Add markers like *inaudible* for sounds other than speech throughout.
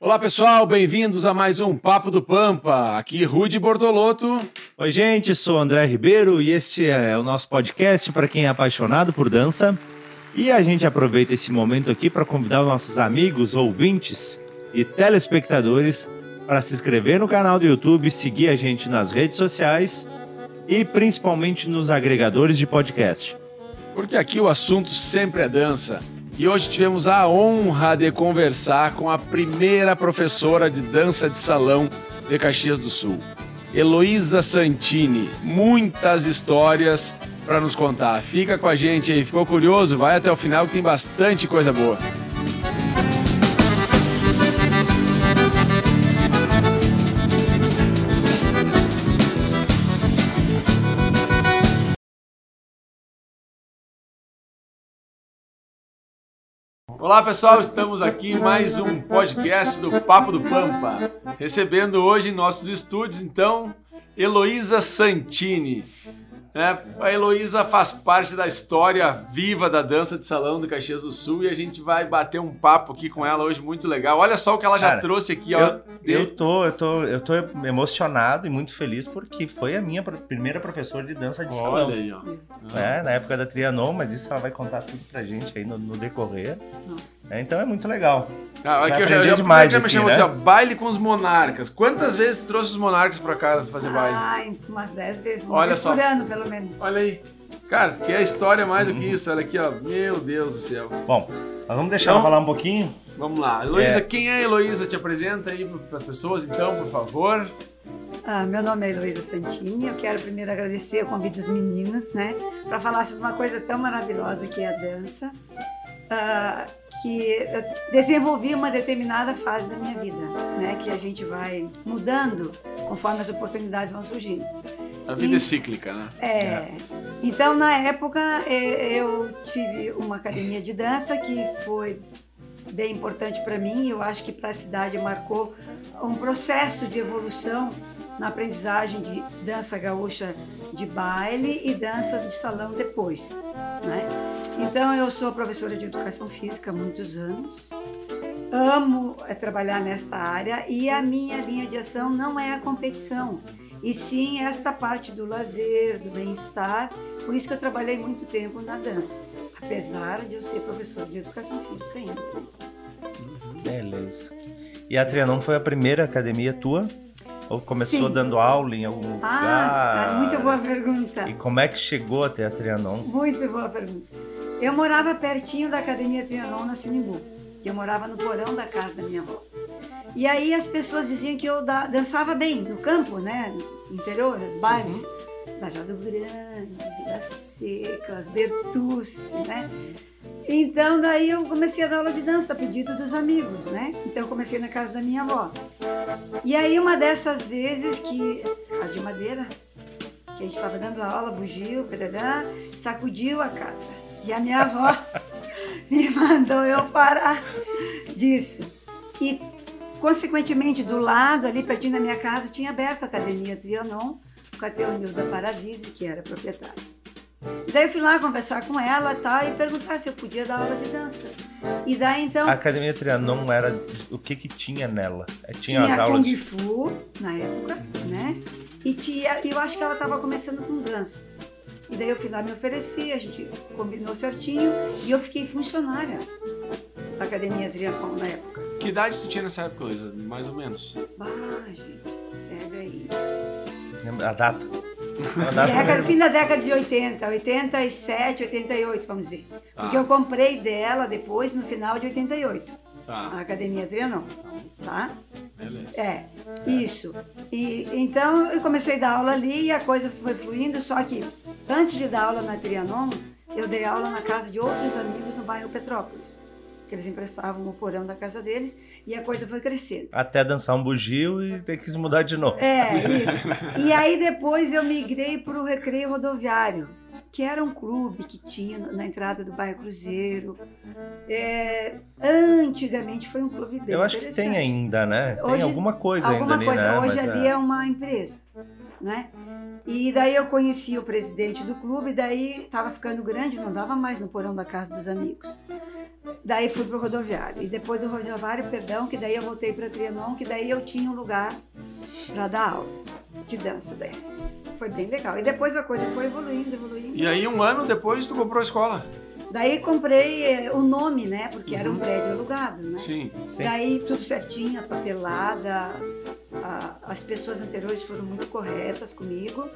Olá pessoal, bem-vindos a mais um Papo do Pampa. Aqui Rude Bortolotto. Oi gente, sou André Ribeiro e este é o nosso podcast para quem é apaixonado por dança. E a gente aproveita esse momento aqui para convidar os nossos amigos, ouvintes e telespectadores para se inscrever no canal do YouTube, seguir a gente nas redes sociais e principalmente nos agregadores de podcast. Porque aqui o assunto sempre é dança. E hoje tivemos a honra de conversar com a primeira professora de dança de salão de Caxias do Sul, Heloísa Santini. Muitas histórias para nos contar. Fica com a gente aí, ficou curioso? Vai até o final que tem bastante coisa boa. Olá pessoal, estamos aqui em mais um podcast do Papo do Pampa, recebendo hoje em nossos estúdios então Heloísa Santini. É, a Heloísa faz parte da história viva da dança de salão do Caxias do Sul e a gente vai bater um papo aqui com ela hoje muito legal. Olha só o que ela já Cara, trouxe aqui, Eu, ó. de- eu, tô, eu, tô, eu tô emocionado e muito feliz porque foi a minha primeira professora de dança de Olha salão. aí, ó. É, na época da Trianon, mas isso ela vai contar tudo pra gente aí no, no decorrer. É, então é muito legal. Ah, Vai aqui eu já, eu já, demais já me chamou né? assim, ó, baile com os monarcas. Quantas vezes trouxe os monarcas pra casa pra fazer baile? Ai, umas 10 vezes. Olha só. pelo menos. Olha aí. Cara, que é história mais do que isso. Olha aqui, ó. Meu Deus do céu. Bom, nós vamos deixar Então- ela falar um pouquinho. Vamos lá. Heloísa, É. quem é a Heloísa? Te apresenta aí pras pessoas, então, por favor. Ah, meu nome é Heloísa Santini. Eu quero primeiro agradecer o convite dos meninos, né? Para falar sobre uma coisa tão maravilhosa que é a dança. ah, que eu desenvolvi uma determinada fase da minha vida, né? Que a gente vai mudando conforme as oportunidades vão surgindo. A vida é E- cíclica, né? É. Então, na época, eu tive uma academia de dança que foi bem importante para mim. Eu acho que para a cidade marcou um processo de evolução na aprendizagem de dança gaúcha de baile e dança de salão depois. Né? Então, eu sou professora de educação física há muitos anos. Amo eh, trabalhar nesta área e a minha linha de ação não é a competição, e sim essa parte do lazer, do bem-estar. Por isso que eu trabalhei muito tempo na dança, apesar de eu ser professora de educação física ainda. Beleza. E a Trianon foi a primeira academia tua? Ou começou Sim. dando aula em algum Ah, lugar? muito boa pergunta. E como é que chegou até a Trianon? Muito boa pergunta. Eu morava pertinho da Academia Trianon na Sinimbu. Eu morava no porão da casa da minha avó. E aí as pessoas diziam que eu da- dançava bem no campo, né? No interior, nos bailes. Lajado Grande, Vila Seca, as Bertucci, né? Então daí eu comecei a dar aula de dança a pedido dos amigos, né? Então eu comecei na casa da minha avó. E aí uma dessas vezes que, casa de madeira, que a gente estava dando aula, bugio, perará, sacudiu a casa. E a minha avó *laughs* me mandou eu parar disso. E, consequentemente, do lado, ali pertinho da minha casa, tinha aberto a Academia Trianon, com a Teonilda Paravise, que era proprietária. Daí eu fui lá conversar com ela tal, e perguntar se eu podia dar aula de dança. E daí, então, A Academia Trianon era. O que que tinha nela? É, Tinha, tinha as aulas. Kung Fu, na época, né? E tinha, eu acho que ela estava começando com dança. E daí eu fui lá me ofereci, a gente combinou certinho e eu fiquei funcionária da Academia Trianon na época. Que idade você tinha nessa época, Heloísa? Mais ou menos. Bah, gente, pega aí. A data. *laughs* A data Década, fim da década de 80, 87, 88, vamos dizer. Porque Ah. eu comprei dela depois, no final de 88, a Tá. Academia Trianon, tá? Beleza. É, isso. E então eu comecei a dar aula ali e a coisa foi fluindo, só que antes de dar aula na Trianon, eu dei aula na casa de outros amigos no bairro Petrópolis. Que eles emprestavam o porão da casa deles e a coisa foi crescendo. Até dançar um bugio e ter que se mudar de novo. É, isso. E aí depois eu migrei para o Recreio Rodoviário, que era um clube que tinha na entrada do bairro Cruzeiro. É, antigamente foi um clube bem Eu acho que tem ainda, né? Tem Hoje- alguma coisa alguma ainda ali, coisa. né? Hoje Mas, ali é. é uma empresa, né? E daí eu conheci o presidente do clube, daí estava ficando grande, não dava mais no porão da casa dos amigos. Daí fui pro rodoviário. E depois do rodoviário, perdão, que daí eu voltei para Trianon, que daí eu tinha um lugar para dar aula de dança daí. Foi bem legal. E depois a coisa foi evoluindo, evoluindo. E aí, um ano depois, tu comprou a escola. Daí comprei eh, o nome, né? Porque era um prédio alugado, né? Sim. Sim. Daí tudo certinho, a papelada, a- as pessoas anteriores foram muito corretas comigo.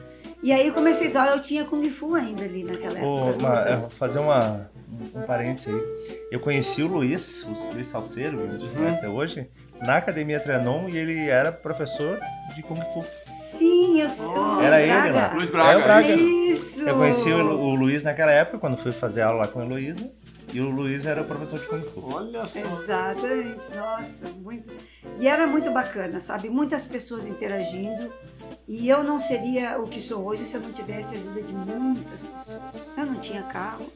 E aí eu comecei a dizer, eu tinha Kung Fu ainda ali naquela época. Ma- lutas. eu vou fazer uma, um parênteses aí. Eu conheci o Luiz, o Luiz Salceiro, que a gente conhece até hoje, na Academia Trianon e ele era professor de Kung Fu. Sim, eu sou. Era ele lá. Luiz Braga, É o Braga. isso. Isso! Eu conheci o, o Luiz naquela época, quando fui fazer aula lá com a Heloísa, e o Luiz era o professor de Kung Fu. Olha só. Exatamente, nossa, muito. E era muito bacana, sabe? Muitas pessoas interagindo. E eu não seria o que sou hoje se eu não tivesse a ajuda de muitas pessoas. Eu não tinha carro.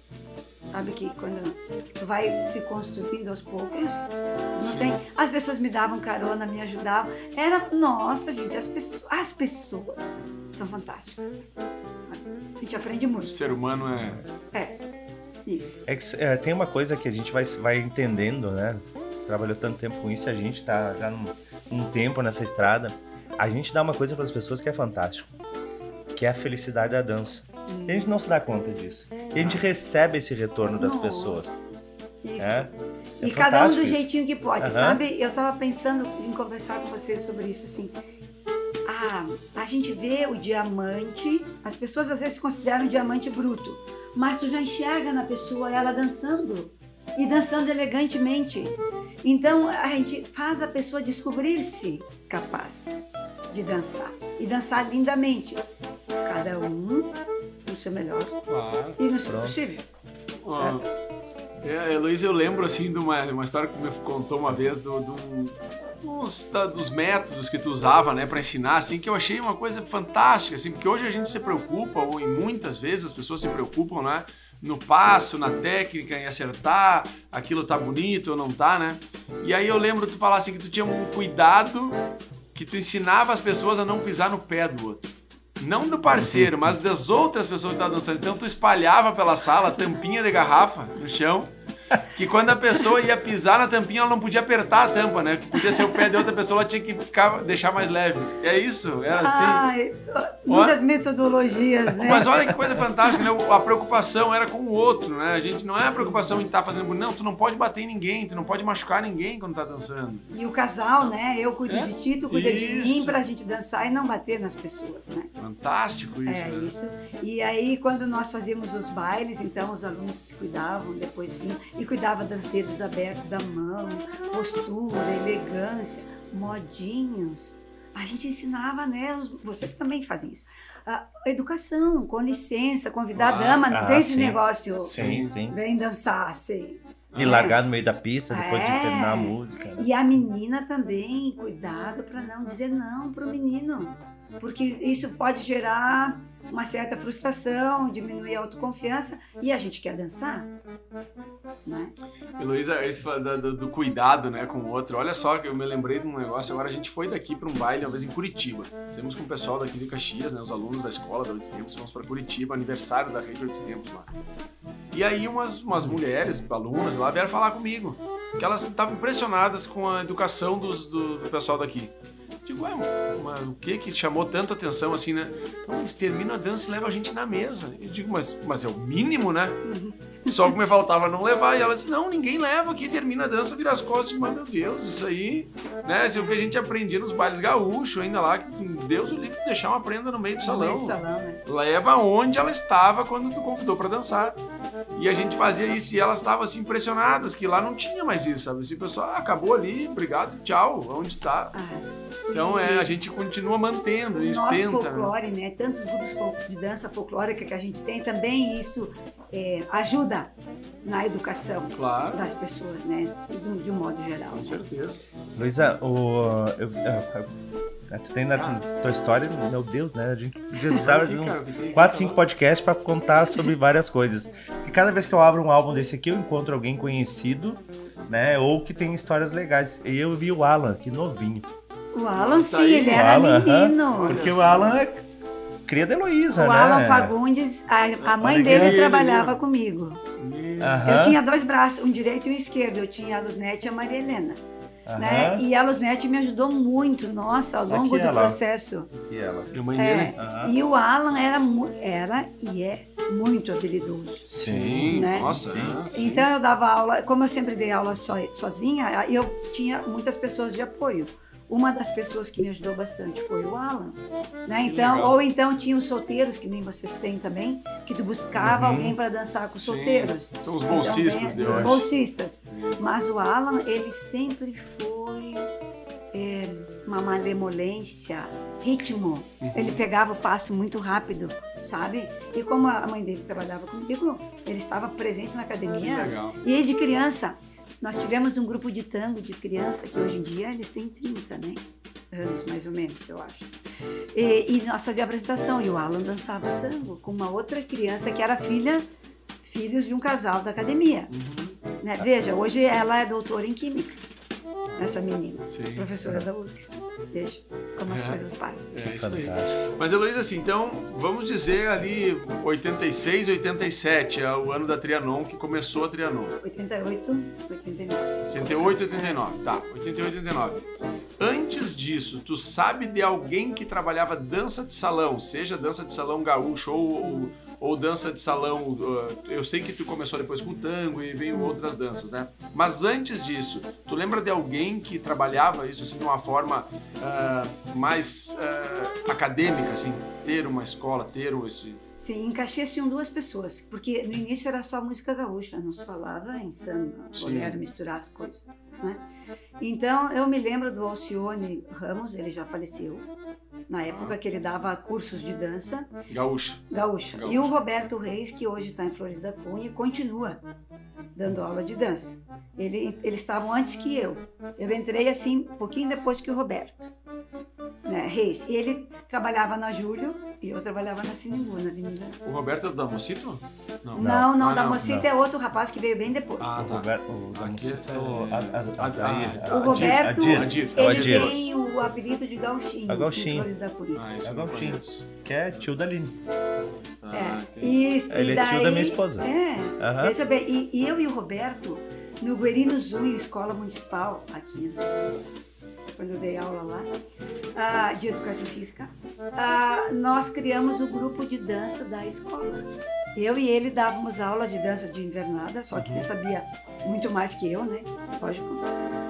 Sabe que quando tu vai se construindo aos poucos, tu não tem. As pessoas me davam carona, me ajudavam. Era, nossa, gente, as pessoas, as pessoas são fantásticas. A gente aprende O muito. ser humano é. É, isso. É que é, tem uma coisa que a gente vai, vai entendendo, né? Trabalhou tanto tempo com isso, a gente tá já num, num tempo nessa estrada. A gente dá uma coisa para as pessoas que é fantástico, que é a felicidade da dança. E a gente não se dá conta disso. E a gente recebe esse retorno das Nossa, pessoas. Isso. É? E É cada um do isso. jeitinho que pode, Aham. sabe? Eu tava pensando em conversar com vocês sobre isso, assim. Ah, a gente vê o diamante, as pessoas às vezes consideram o diamante bruto, mas tu já enxerga na pessoa ela dançando e dançando elegantemente. Então a gente faz a pessoa descobrir-se capaz de dançar e dançar lindamente. Cada um no seu melhor Claro. e no seu Pronto. possível. Ó, Certo? É, Luiz, eu lembro assim de uma, uma história que tu me contou uma vez do, do- dos, da- dos métodos que tu usava, né, para ensinar, assim, que eu achei uma coisa fantástica, assim, porque hoje a gente se preocupa, ou em muitas vezes as pessoas se preocupam, né, no passo, na técnica, em acertar, aquilo tá bonito ou não tá, né? E aí eu lembro tu falar assim que tu tinha um cuidado, que tu ensinava as pessoas a não pisar no pé do outro. Não do parceiro, mas das outras pessoas que estavam dançando. Então tu espalhava pela sala tampinha de garrafa no chão. Que quando a pessoa ia pisar na tampinha, ela não podia apertar a tampa, né? Podia ser o pé de outra pessoa, ela tinha que ficar, deixar mais leve. É isso? Era assim. Ai, muitas metodologias, né? Mas olha que coisa fantástica, né? A preocupação era com o outro, né? A gente não é a preocupação em estar fazendo. Não, tu não pode bater em ninguém, tu não pode machucar ninguém quando tá dançando. E o casal, né? Eu cuido É? de ti, tu cuida de mim pra gente dançar e não bater nas pessoas, né? Fantástico isso, é né? isso. E aí, quando nós fazíamos os bailes, então os alunos se cuidavam, depois vinham e cuidava dos dedos abertos da mão, postura, elegância, modinhos. A gente ensinava, né? os- vocês também fazem isso. A educação, com licença, convidar Claro. a dama, não Ah, tem esse sim. negócio. Sim, sim. Vem dançar, sim. E largar no meio da pista depois É. de terminar a música. né? E a menina também, cuidado para não dizer não pro menino. Porque isso pode gerar uma certa frustração, diminuir a autoconfiança e a gente quer dançar, né? Heloísa, esse do, do cuidado né, com o outro. Olha só que eu me lembrei de um negócio. Agora a gente foi daqui para um baile, uma vez em Curitiba. Temos com o pessoal daqui de Caxias, né, os alunos da escola da Oito Tempos, fomos para Curitiba, aniversário da Rede Oito Tempos lá. E aí umas, umas mulheres, alunas lá, vieram falar comigo. Que elas estavam impressionadas com a educação dos- do, do pessoal daqui. Digo, ué, mas o que que chamou tanto atenção assim, né? Não, eles terminam a dança e levam a gente na mesa. Eu digo, mas, mas é o mínimo, né? Só que me faltava não levar. E ela disse, não, ninguém leva aqui, termina a dança, vira as costas. Eu digo, mas meu Deus, isso aí, né? Isso é o que a gente aprendia nos bailes gaúchos ainda lá, que Deus o livre de deixar uma prenda no meio do No salão. meio do salão, né? Leva onde ela estava quando tu convidou pra dançar. E a gente fazia isso e elas estavam assim impressionadas que lá não tinha mais isso, sabe? Assim, o pessoal ah, acabou ali, obrigado, tchau, onde tá? Ah, Então é, a gente continua mantendo, isso nosso tenta. né? folclore, né? Tantos grupos de dança folclórica que a gente tem, também isso é, ajuda na educação Claro, das pessoas, né? De, de um modo geral. com né? certeza. Luísa, o, eu, eu- eu- tu tem na Ah. tua história, meu Deus, né? A gente de cara, uns fiquei 4, 5 falando. podcasts pra contar sobre várias coisas. E cada vez que eu abro um álbum desse aqui, eu encontro alguém conhecido, né? Ou que tem histórias legais. E eu vi o Alan, que novinho. O Alan, sim, aí, ele o era Alan, menino. Olha Porque só. o Alan é cria da Heloísa, O né? Alan Fagundes, a, a mãe dele ele, trabalhava viu? comigo. Eu tinha dois braços, um direito e um esquerdo. Eu tinha a Luznete e a Maria Helena. Né? E a Luznete me ajudou muito, nossa, ao longo Aqui do ela. processo. E ela? E a mãe É. E o Alan era, era e é muito habilidoso. Sim, né? nossa. Ah, sim. Então eu dava aula, como eu sempre dei aula so, sozinha, eu tinha muitas pessoas de apoio. Uma das pessoas que me ajudou bastante foi o Alan, né? Então, ou então tinha os solteiros que nem vocês têm também, que tu buscava Uhum. alguém para dançar com os Sim, solteiros. São os Então, bolsistas é, de Os bolsistas. Mas o Alan, ele sempre foi é, uma malemolência, ritmo. Uhum. Ele pegava o passo muito rápido, sabe? E como a mãe dele trabalhava comigo, ele estava presente na academia. legal. E de criança, nós tivemos um grupo de tango de criança, que hoje em dia eles têm 30, né? Anos, mais ou menos, eu acho. E, e nós fazíamos apresentação e o Alan dançava tango com uma outra criança que era filha, filhos de um casal da academia. Uhum. né? Veja, hoje ela é doutora em Química, essa menina, Sim. professora da URGS. Veja como as É. coisas passam. É isso aí. Mas, Heloísa, assim, então, vamos dizer ali 86, 87, é o ano da Trianon que começou a Trianon. 88, 89. 88, 89, tá. 88, 89. Antes disso, tu sabe de alguém que trabalhava dança de salão, seja dança de salão gaúcho ou, ou, ou dança de salão. uh, eu sei que tu começou depois com tango e veio outras danças, né? Mas antes disso, tu lembra de alguém que trabalhava isso assim de uma forma ah, mais ah, acadêmica, assim, ter uma escola, ter esse. Sim, em Caxias tinham duas pessoas, porque no início era só música gaúcha, não se falava em samba, bolero, misturar as coisas. Né? Então eu me lembro do Alcione Ramos, ele já faleceu, na época que ele dava cursos de dança Gaúcha. gaúcha. Gaúcha. E o Roberto Reis, que hoje está em Flores da Cunha continua dando aula de dança. Ele, eles estavam antes que eu. Eu entrei assim, um pouquinho depois que o Roberto né, Reis. E ele trabalhava na Júlio e eu trabalhava na Sinimbu, na Avenida. O Roberto é do Damocito? Não. Não, não, Ah, da não, Mocita é outro rapaz que veio bem depois. Ah, O tá. Roberto, o Aqui Damucito, é- o- a- a- a- a- O Adir, Roberto, Adir, Adir. é o ele Adir. tem o apelido de Gauchinho, É Gauchinho. Flores da. Ah, isso É Gauchinho. conheço. que é tio da Aline. Ah, É, entendi. isso, Ele e é tio daí, da minha esposa. É, Aham. veja bem, e, e eu e o Roberto, no Guerino Zunho, escola municipal aqui, quando eu dei aula lá, ah, de educação física, ah, nós criamos o grupo de dança da escola. Eu e ele dávamos aulas de dança de invernada, só que ele sabia muito mais que eu, né? Lógico.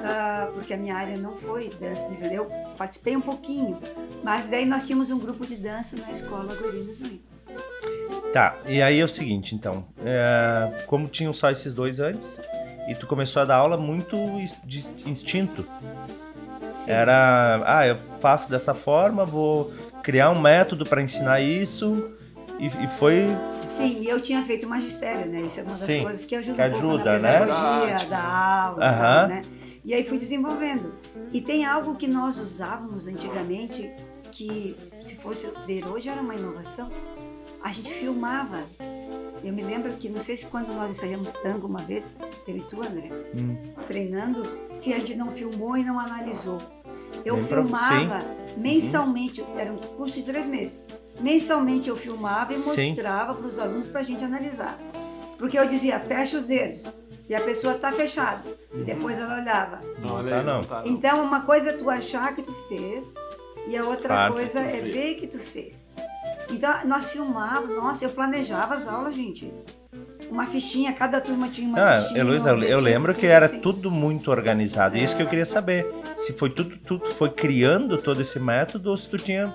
Ah, porque a minha área não foi dança de invernada. Eu participei um pouquinho, mas daí nós tínhamos um grupo de dança na escola Guerino Zunho. Tá, e aí é o seguinte, então. é, como tinham só esses dois antes, e tu começou a dar aula muito de instinto. Sim. Era, ah, eu faço dessa forma, vou criar um método para ensinar isso. E, e foi. Sim, e eu tinha feito magistério, né? Isso é uma das Sim, coisas que ajuda que um pouco ajuda, na né? pedagogia, Verdade. da aula, e tal, né? E aí fui desenvolvendo. E tem algo que nós usávamos antigamente que, se fosse ver hoje, era uma inovação. A gente filmava. Eu me lembro que, não sei se quando nós ensaiamos tango uma vez, eu e tu, André, Hum. treinando, se a gente não filmou e não analisou. Eu Lembra? filmava mensalmente, era um curso de três meses. Mensalmente eu filmava e Sim. mostrava para os alunos para a gente analisar. Porque eu dizia, fecha os dedos. E a pessoa está fechada. E depois ela olhava. Não, Não olha tá, não. tá, Então, uma coisa é tu achar que tu fez e a outra Claro coisa é ver que tu fez. Então, nós filmávamos, nossa, eu planejava as aulas, gente. Uma fichinha, cada turma tinha uma Ah, fichinha. Heloísa, eu, eu lembro que era assim. tudo muito organizado. E isso que eu queria saber. Se foi tudo, tudo foi criando todo esse método ou se tu tinha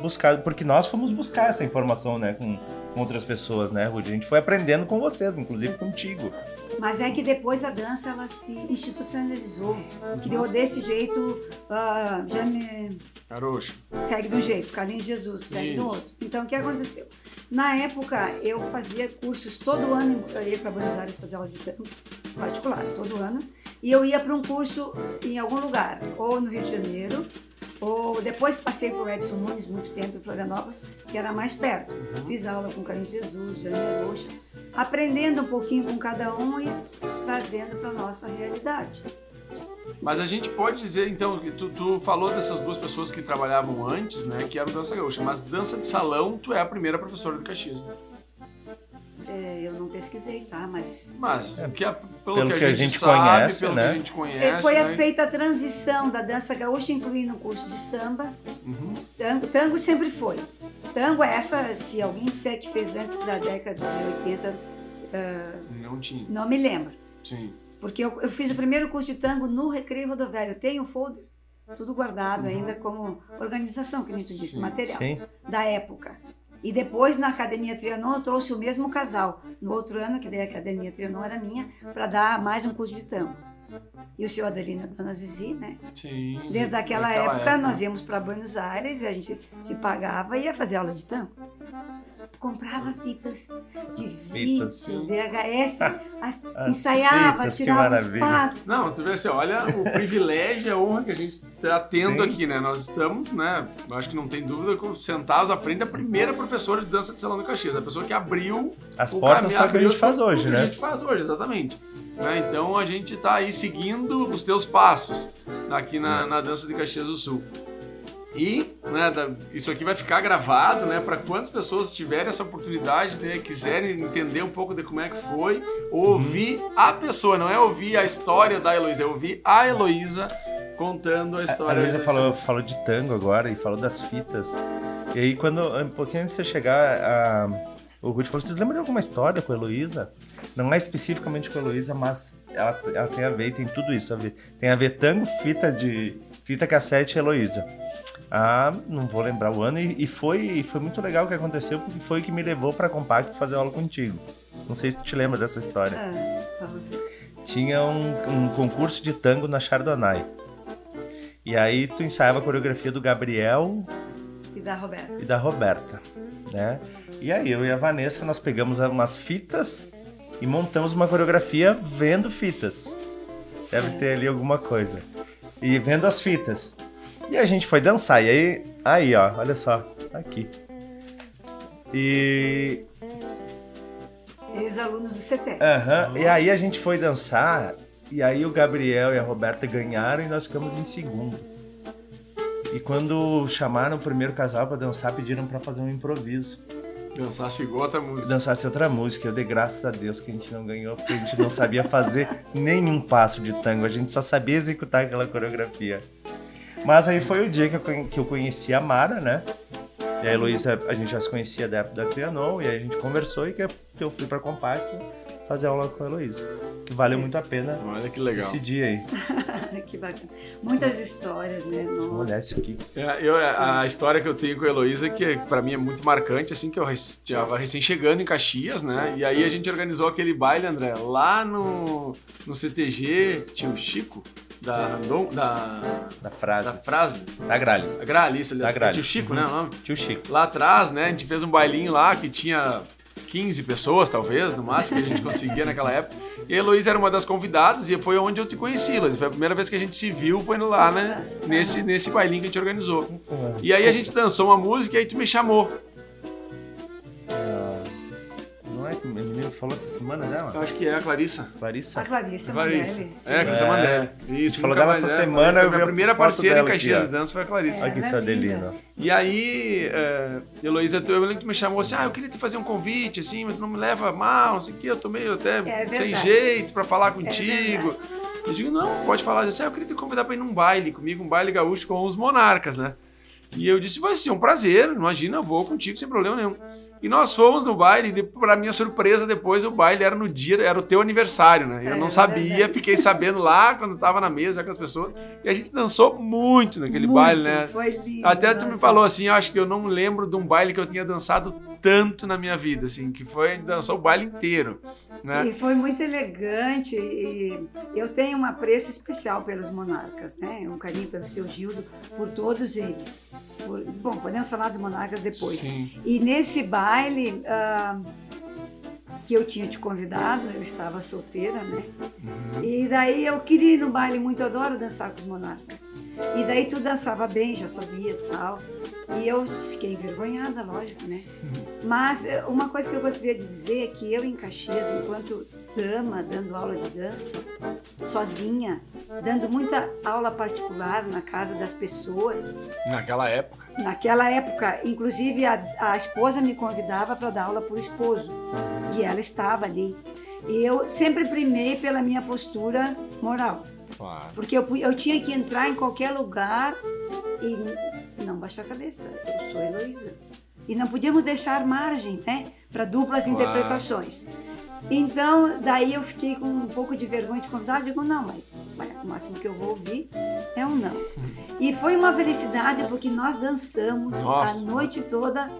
buscado. Porque nós fomos buscar essa informação, né, com, com outras pessoas, né, Rudy? A gente foi aprendendo com vocês, inclusive contigo. Mas é que depois a dança ela se institucionalizou. Criou desse jeito, ah, já me Caroxo. segue de um jeito, Carlinhos Jesus segue do Isso. outro. Então o que aconteceu? Na época eu fazia cursos todo ano, eu ia para Buenos Aires fazer aula de tango particular, todo ano, e eu ia para um curso em algum lugar, ou no Rio de Janeiro, ou depois passei por Edson Nunes muito tempo em Florianópolis, que era mais perto. Fiz aula com Carlinhos Jesus, Jane Rocha, aprendendo um pouquinho com cada um e trazendo para nossa realidade. Mas a gente pode dizer, então, que tu, tu falou dessas duas pessoas que trabalhavam antes, né, que eram dança gaúcha, mas dança de salão, tu é a primeira professora de Caxias. né? É, eu não pesquisei, tá? Mas Mas É, que a- pelo, pelo que a gente, sabe, conhece, pelo né? que a gente eh, conhece, foi né? feita a transição da dança gaúcha, incluindo o curso de samba. Uhum. Tango, tango sempre foi. Tango é essa, se alguém disser que fez antes da década de 80, ah, Não tinha, não me lembro. sim. Porque eu, eu fiz o primeiro curso de tango no Recreio Rodoviário. Tenho o folder, tudo guardado ainda como organização, que nem tu disse, material Sim. da época. E depois na Academia Trianon eu trouxe o mesmo casal. No outro ano, que daí a Academia Trianon era minha, para dar mais um curso de tango. E o senhor Adelino e a dona Zizi, né? Sim. Desde aquela Naquela época, nós íamos para Buenos Aires e a gente se pagava e ia fazer aula de tango. Comprava fitas de vídeo. VHS, *laughs* as- As ensaiava, fitas, que tirava os maravilha. passos. Não, tu vê assim, olha o privilégio e a honra que a gente está tendo Sim. aqui, né? Nós estamos, né? Eu acho que não tem dúvida, sentados à frente da primeira professora de dança de Salão do Caxias, a pessoa que abriu As o portas para o que a gente faz hoje, que né? a gente faz hoje, exatamente. Né? Então a gente tá aí seguindo os teus passos aqui na, na dança de Caxias do Sul. E né, isso aqui vai ficar gravado, né? Para quantas pessoas tiverem essa oportunidade, né, quiserem entender um pouco de como é que foi, ouvir a pessoa, não é ouvir a história da Heloísa, é ouvir a Heloísa contando a A história. Luísa desse- falou, falou de tango agora e falou das fitas. E aí, quando, um pouquinho antes de você chegar, a, o Ruth falou: Você lembra de alguma história com a Heloísa? Não é especificamente com a Heloísa, mas ela, ela tem a ver, tem tudo isso a ver. Tem a ver tango, fita de fita cassete e Heloísa. Ah, não vou lembrar o ano, e, e foi, foi muito legal o que aconteceu, porque foi o que me levou pra Compacto fazer aula contigo. Não sei se tu te lembra dessa história. Vamos ver. tinha um, um concurso de tango na Chardonnay. E aí tu ensaiava a coreografia do Gabriel e da Roberta. e da Roberta, né? E aí eu e a Vanessa nós pegamos umas fitas e montamos uma coreografia vendo fitas. Deve ter ali alguma coisa. E vendo as fitas. E a gente foi dançar. E aí, aí ó, olha só, aqui. E Ex-alunos do CETEC. Aham, E aí a gente foi dançar, e aí o Gabriel e a Roberta ganharam e nós ficamos em segundo. E quando chamaram o primeiro casal pra dançar, pediram pra fazer um improviso. Dançar outra música. Dançasse outra música. Eu dei graças a Deus que a gente não ganhou, porque a gente não sabia fazer *laughs* nenhum passo de tango. A gente só sabia executar aquela coreografia. Mas aí foi o dia que eu, que eu conheci a Mara, né? E a Heloísa, a gente já se conhecia da época da Trianon, e aí a gente conversou e que eu fui pra Compacto fazer aula com a Heloísa. Que valeu muito a pena Olha que legal. esse dia aí. *laughs* que bacana. Muitas histórias, né? Nossa. Olha esse aqui. É, eu, a história que eu tenho com a Heloísa, que pra mim é muito marcante, assim, que eu estava recém chegando em Caxias, né? E aí a gente organizou aquele baile, André, lá no, no CTG Tio Chico, da Randon, da, Da frase. da frase, Da gralha. a Gralice ali, Da Gralha. Tio Chico, Uhum. né? o nome? Tio Chico. Lá atrás, né, a gente fez um bailinho lá que tinha 15 pessoas, talvez, no máximo, que a gente *laughs* conseguia naquela época. E a Heloísa era uma das convidadas e foi onde eu te conheci, Heloísa. Foi a primeira vez que a gente se viu, foi lá, né, nesse, nesse bailinho que a gente organizou. E aí a gente dançou uma música e aí tu me chamou. Não é que o menino falou essa semana dela? Eu acho que é a Clarissa. Clarissa? A Clarice Clarissa. Mandelli. É, Clarissa É. Mandelli. Isso, Falou dela essa é, semana, Foi minha a primeira parceira em aqui, Caxias de Dança foi a Clarissa. Olha que é. E aí, é, Heloísa, eu lembro que tu me chamou assim, ah, eu queria te fazer um convite, assim, mas tu não me leva mal, não sei o que, eu tô meio até É sem jeito pra falar É contigo. eu digo, não, pode falar. Assim, ah, eu queria te convidar pra ir num baile comigo, um baile gaúcho com os monarcas, né? E eu disse, vai ser um prazer, imagina, vou contigo sem problema nenhum. E nós fomos no baile, e pra minha surpresa, depois o baile era no dia, era o teu aniversário, né? Eu É, não é sabia, fiquei sabendo lá quando tava na mesa com as pessoas. E a gente dançou muito naquele Muito, baile, né? Foi lindo. Até tu me nossa. falou assim, eu acho que eu não lembro de um baile que eu tinha dançado tanto na minha vida, assim, que foi, dançou o baile inteiro, né? E foi muito elegante e eu tenho um apreço especial pelos monarcas, né? Um carinho pelo seu Gildo, por todos eles. Por- bom, podemos falar dos monarcas depois. Sim. E nesse baile ah, que eu tinha te convidado, eu estava solteira, né? Uhum. E daí eu queria ir no baile muito, eu adoro dançar com os monarcas. E daí tu dançava bem, já sabia tal. E eu fiquei envergonhada, lógico, né? Mas eh, uma coisa que eu gostaria de dizer é que eu em Caxias, enquanto dama dando aula de dança, sozinha, dando muita aula particular na casa das pessoas. Naquela época. Naquela época, inclusive a, a esposa me convidava para dar aula para o esposo e ela estava ali. E eu sempre primei pela minha postura moral. Claro. Porque eu, eu tinha que entrar em qualquer lugar e não baixar a cabeça. Eu sou Heloísa. E não podíamos deixar margem né, para duplas Claro. interpretações. Então, daí eu fiquei com um pouco de vergonha de convidar. Eu digo, não, mas o máximo que eu vou ouvir é um não. E foi uma felicidade porque nós dançamos Nossa. a noite toda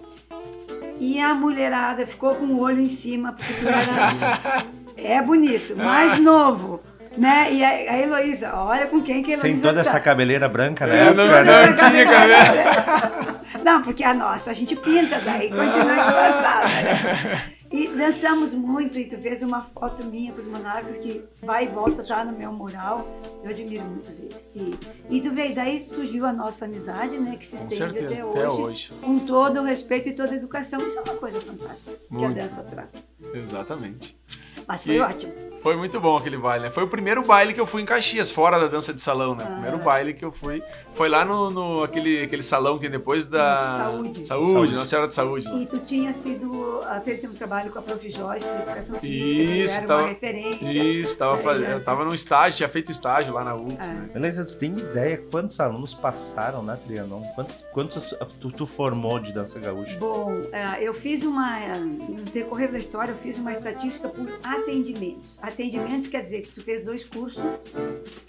e a mulherada ficou com o olho em cima porque tu era *laughs* é bonito, mais novo, né? E a, a Heloísa, olha com quem que a Heloísa Sem toda tá. essa cabeleira branca, Sim, né? não- Pra- não- tinha cabelo. Não, porque a nossa, a gente pinta daí, continua disfarçada. Né? *laughs* E dançamos muito, e tu fez uma foto minha com os monarcas que vai e volta, tá no meu mural. Eu admiro muito eles. E, e tu veio, daí surgiu a nossa amizade, né? Que se estende certeza, até, até hoje, hoje. Com todo o respeito e toda a educação. Isso é uma coisa fantástica que a Muito. dança traz. Exatamente. Mas foi E- ótimo. Foi muito bom aquele baile, né? Foi o primeiro baile que eu fui em Caxias, fora da dança de salão, né? O primeiro baile que eu fui. Foi lá no, no- aquele, aquele salão que tem depois da. Saúde. Saúde, Saúde. Nossa Senhora de Saúde. E tu tinha sido ah, feito um trabalho com a Prof. Joyce de educação física, que Isso, era tava- uma referência. Isso, tava fazendo. Eu tava num estágio, tinha feito estágio lá na UX, É. né? Beleza, tu tem ideia quantos alunos passaram na Trianon? Quantos, quantos tu, tu formou de dança gaúcha? Bom, eu fiz uma, no decorrer da história, eu fiz uma estatística por atendimentos. Atendimentos quer dizer que se tu fez dois cursos,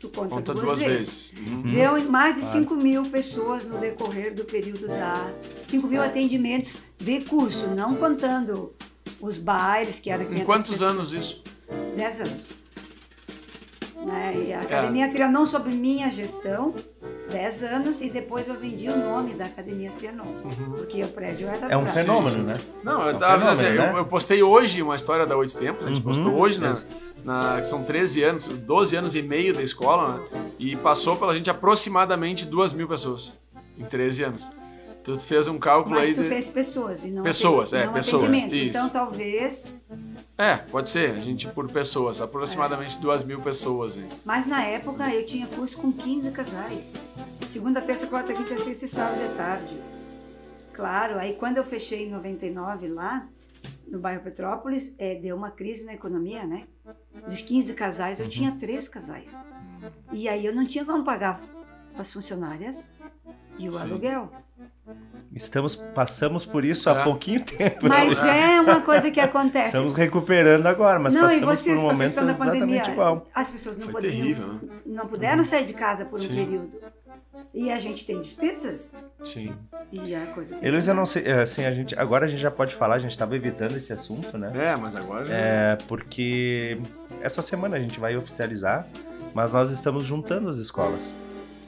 tu conta, Conta duas, duas vezes. vezes. Uhum. Deu em mais de Claro. 5 mil pessoas no decorrer do período da. 5 mil atendimentos de curso, não contando os bailes, que era 500 Em quantos pessoas. anos isso? 10 anos. Né? E É. a Academia Trianon, sob minha gestão, 10 anos, e depois eu vendi o nome da Academia Trianon, porque o prédio era É um pra- fenômeno, né? Não, eu É um tava fenômeno, assim, eu, né? eu postei hoje uma história da Oito Tempos, a gente Uhum, postou hoje, né? Na, que são 13 anos, 12 anos e meio da escola, né? E passou pela gente aproximadamente 2 mil pessoas em 13 anos. Tu fez um cálculo Mas aí. tu de- fez pessoas e não Pessoas, é, não pessoas, isso. Então talvez. É, pode ser, a gente por pessoas, aproximadamente 2 mil pessoas. Hein? Mas na época eu tinha curso com 15 casais. Segunda, terça, quarta, quinta, sexta e sábado de tarde. Claro, aí quando eu fechei em 99 lá, no bairro Petrópolis, eh, deu uma crise na economia, né? Dos 15 casais, eu tinha três casais. E aí eu não tinha como pagar as funcionárias e o Sim. aluguel. Estamos, passamos por isso É. há pouquinho *laughs* tempo. Mas é uma coisa que acontece. Estamos recuperando agora, mas não, passamos vocês por um momento exatamente pandemia, igual. as pessoas não Foi podiam, terrível, né? não puderam sair de casa por um Sim. período. E a gente tem despesas Sim. e a coisa tem Heloísa, que- eu não sei, é, assim, a gente, agora a gente já pode falar, a gente estava evitando esse assunto, né? É, mas agora. já- É, porque essa semana a gente vai oficializar, mas nós estamos juntando as escolas.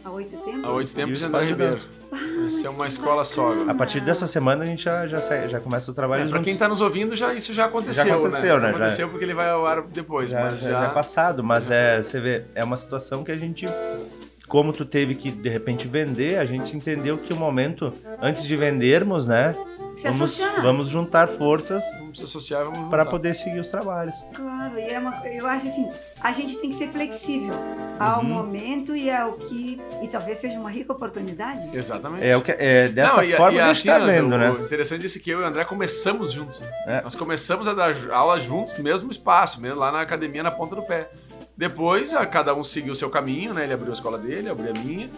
Há oito tempos. Há oito tempos E o de Ribeiro. Vai ser uma escola só. A partir dessa semana a gente já, já, já começa os É, trabalhos pra quem juntos. tá nos ouvindo, já, isso já aconteceu, Já aconteceu, né? Já Já- aconteceu porque ele vai ao ar depois, já, mas já, já... já é passado, mas é, você vê, é uma situação que a gente, como tu teve que de repente vender, a gente entendeu que o momento, antes de vendermos, né, Se vamos, associar. vamos juntar forças Vamos se associar e vamos para poder seguir os trabalhos. Claro, e é uma, eu acho assim, a gente tem que ser flexível ao Uhum. momento e ao que. E talvez seja uma rica oportunidade. Exatamente. É o que é dessa Não, e- forma e que a gente assim, tá nós- vendo, o, né? O interessante é que eu e o André começamos juntos. É. Nós começamos a dar aula juntos no mesmo espaço, mesmo lá na academia na ponta do pé. Depois, a- cada um seguiu o seu caminho, né? Ele abriu a escola dele, eu abri a minha.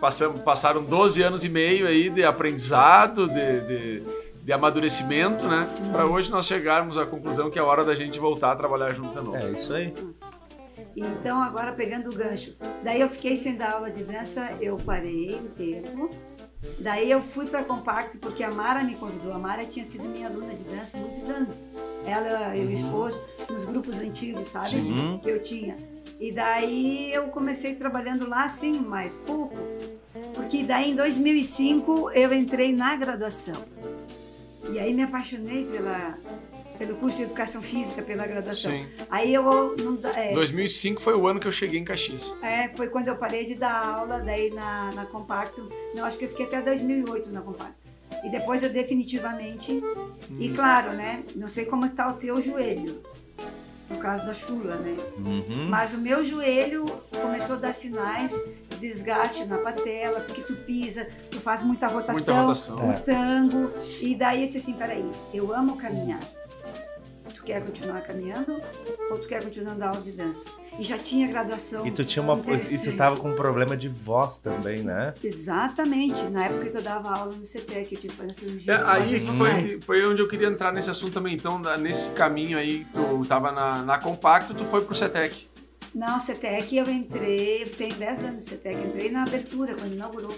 Passamos, passaram 12 anos e meio aí de aprendizado, de, de, de amadurecimento, né? Para hoje nós chegarmos à conclusão que é hora da gente voltar a trabalhar junto de novo. É isso aí. Então, agora pegando o gancho. Daí eu fiquei sem dar aula de dança, eu parei um tempo. Daí eu fui para Compacto porque a Mara me convidou. A Mara tinha sido minha aluna de dança há muitos anos. Ela, eu e o esposo, nos grupos antigos, sabe? Sim. Que eu tinha. E daí eu comecei trabalhando lá, assim, mais pouco. Porque daí em 2005 eu entrei na graduação. E aí me apaixonei pela, pelo curso de Educação Física, pela graduação. Sim. Aí eu... Não, é, 2005 foi o ano que eu cheguei em Caxias. é, foi quando eu parei de dar aula, daí na, na Compacto. Não, acho que eu fiquei até 2008 na Compacto. E depois eu definitivamente. E claro, né? Não sei como está o teu joelho. Por causa da chula, né? Uhum. Mas o meu joelho começou a dar sinais de desgaste na patela, porque tu pisa, tu faz muita rotação, Muita rotação. um tango. E daí eu disse assim, peraí, eu amo caminhar. Tu quer continuar caminhando ou tu quer continuar dando aula de dança? E já tinha graduação. E tu tinha uma. E tu tava com um problema de voz também, né? Exatamente. Na época que eu dava aula no CTEC, eu tive que fazer cirurgia. É, aí que foi, que foi onde eu queria entrar nesse assunto também. Então, nesse caminho aí, tu tava na, na Compacto, tu foi pro CETEC. Não, CETEC eu entrei, eu tenho 10 anos de CETEC, entrei na abertura, quando inaugurou.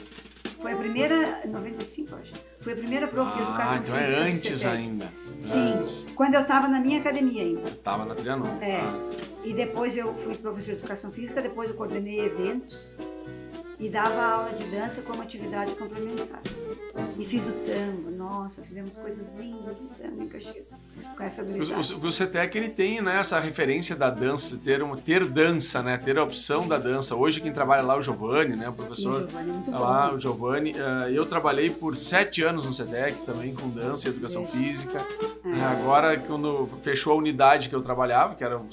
Foi a primeira, 95 acho, foi a primeira prof de educação Ah, então física é do antes ainda. Sim, Antes. quando eu estava na minha academia ainda. Tava na Trianon. É. Ah. E depois eu fui professor de educação física, depois eu coordenei eventos e dava aula de dança como atividade complementar. E fiz o tango, nossa, fizemos coisas lindas de tango em Caxias, com essa O, gurizada. o, o CETEC ele tem né, essa referência da dança, ter, uma, ter dança, né? Ter a opção da dança. Hoje quem trabalha lá é o Giovanni, né? O Sim, professor Giovanni, é muito tá bom. lá, o Giovanni. eh, eu trabalhei por sete anos no CETEC também com dança e educação Isso. física. É. né, agora, quando fechou a unidade que eu trabalhava, que era o,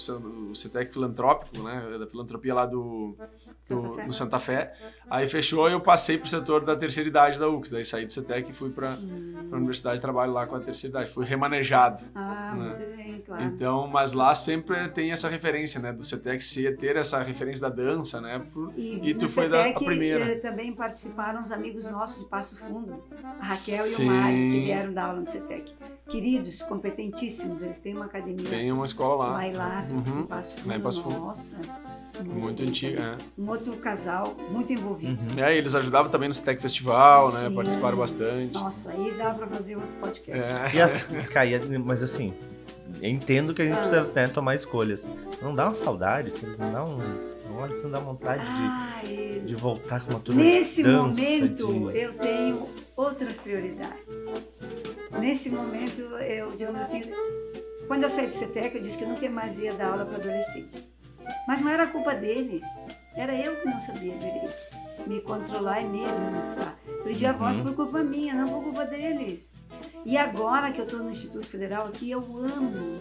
o CETEC filantrópico, né? Da filantropia lá do, Santa do- Fé. no Santa Fé. Aí fechou e eu passei pro setor da terceira idade da UX. Daí saí do CETEC e fui para Hum. a universidade de trabalho lá com a terceira idade. Fui remanejado. Ah, né? muito bem, claro. Então, mas lá sempre tem essa referência, né? Do CETEC ser, ter essa referência da dança, né? Por- E, E tu foi da- a primeira. eh, também participaram os amigos nossos de Passo Fundo, a Raquel Sim. e o Mário, que vieram dar aula no CETEC. Queridos, competentíssimos, eles têm uma academia Tem uma escola lá, bailar Uhum. em Passo Fundo. Lá em Passo Fundo. Nossa, muito bem antiga. É. Um outro casal muito envolvido. Uhum. É, e eles ajudavam também no CETEC Festival, né? Sim. Participaram bastante. Nossa, aí dá pra fazer outro podcast. É. E assim, caía, mas assim, eu entendo que a gente Ah. precisa né, tomar escolhas. Não dá uma saudade, assim, não dá um. Olha, você não dá vontade de, Ai, de voltar com uma turma Nesse de dança, momento, de- eu tenho outras prioridades. Nesse momento, eu, digamos assim, quando eu saí do CETEC, eu disse que eu nunca mais ia dar aula para adolescente. Mas não era culpa deles, era eu que não sabia direito. Me controlar e me administrar. Perdi a voz Uhum. por culpa minha, não por culpa deles. E agora que eu estou no Instituto Federal aqui, eu amo.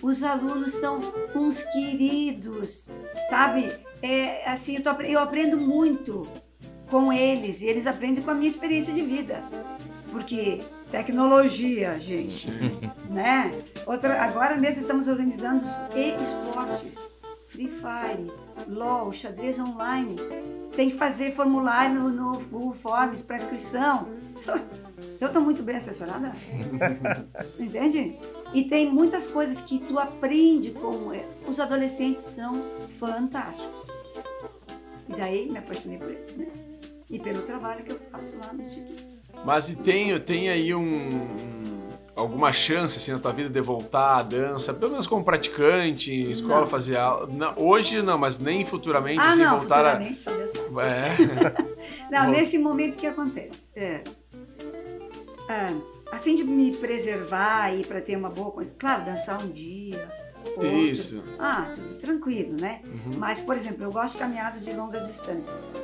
Os alunos são uns queridos, sabe? É, assim, eu, tô eu aprendo muito com eles e eles aprendem com a minha experiência de vida. Porque tecnologia, gente, né? Outra, agora mesmo estamos organizando os e-esportes. Free Fire, LOL, xadrez online. Tem que fazer formulário no, no Google Forms para inscrição. *laughs* Eu estou muito bem assessorada. *laughs* Entende? E tem muitas coisas que tu aprende com é, os adolescentes são fantásticos. E daí me apaixonei por eles, né? E pelo trabalho que eu faço lá no instituto. Mas e tem, tem aí um, um- alguma chance assim na tua vida de voltar à dança, pelo menos como praticante, em escola Não. fazer aula? Não, hoje não, mas nem futuramente Ah, assim não, voltar a futuramente só Deus sabe. é. *laughs* Não, Bom. nesse momento que acontece? É, ah, a fim de me preservar e para ter uma boa. Claro, dançar um dia. outro. Isso. Ah, tudo tranquilo, né? Uhum. Mas, por exemplo, eu gosto de caminhadas de longas distâncias.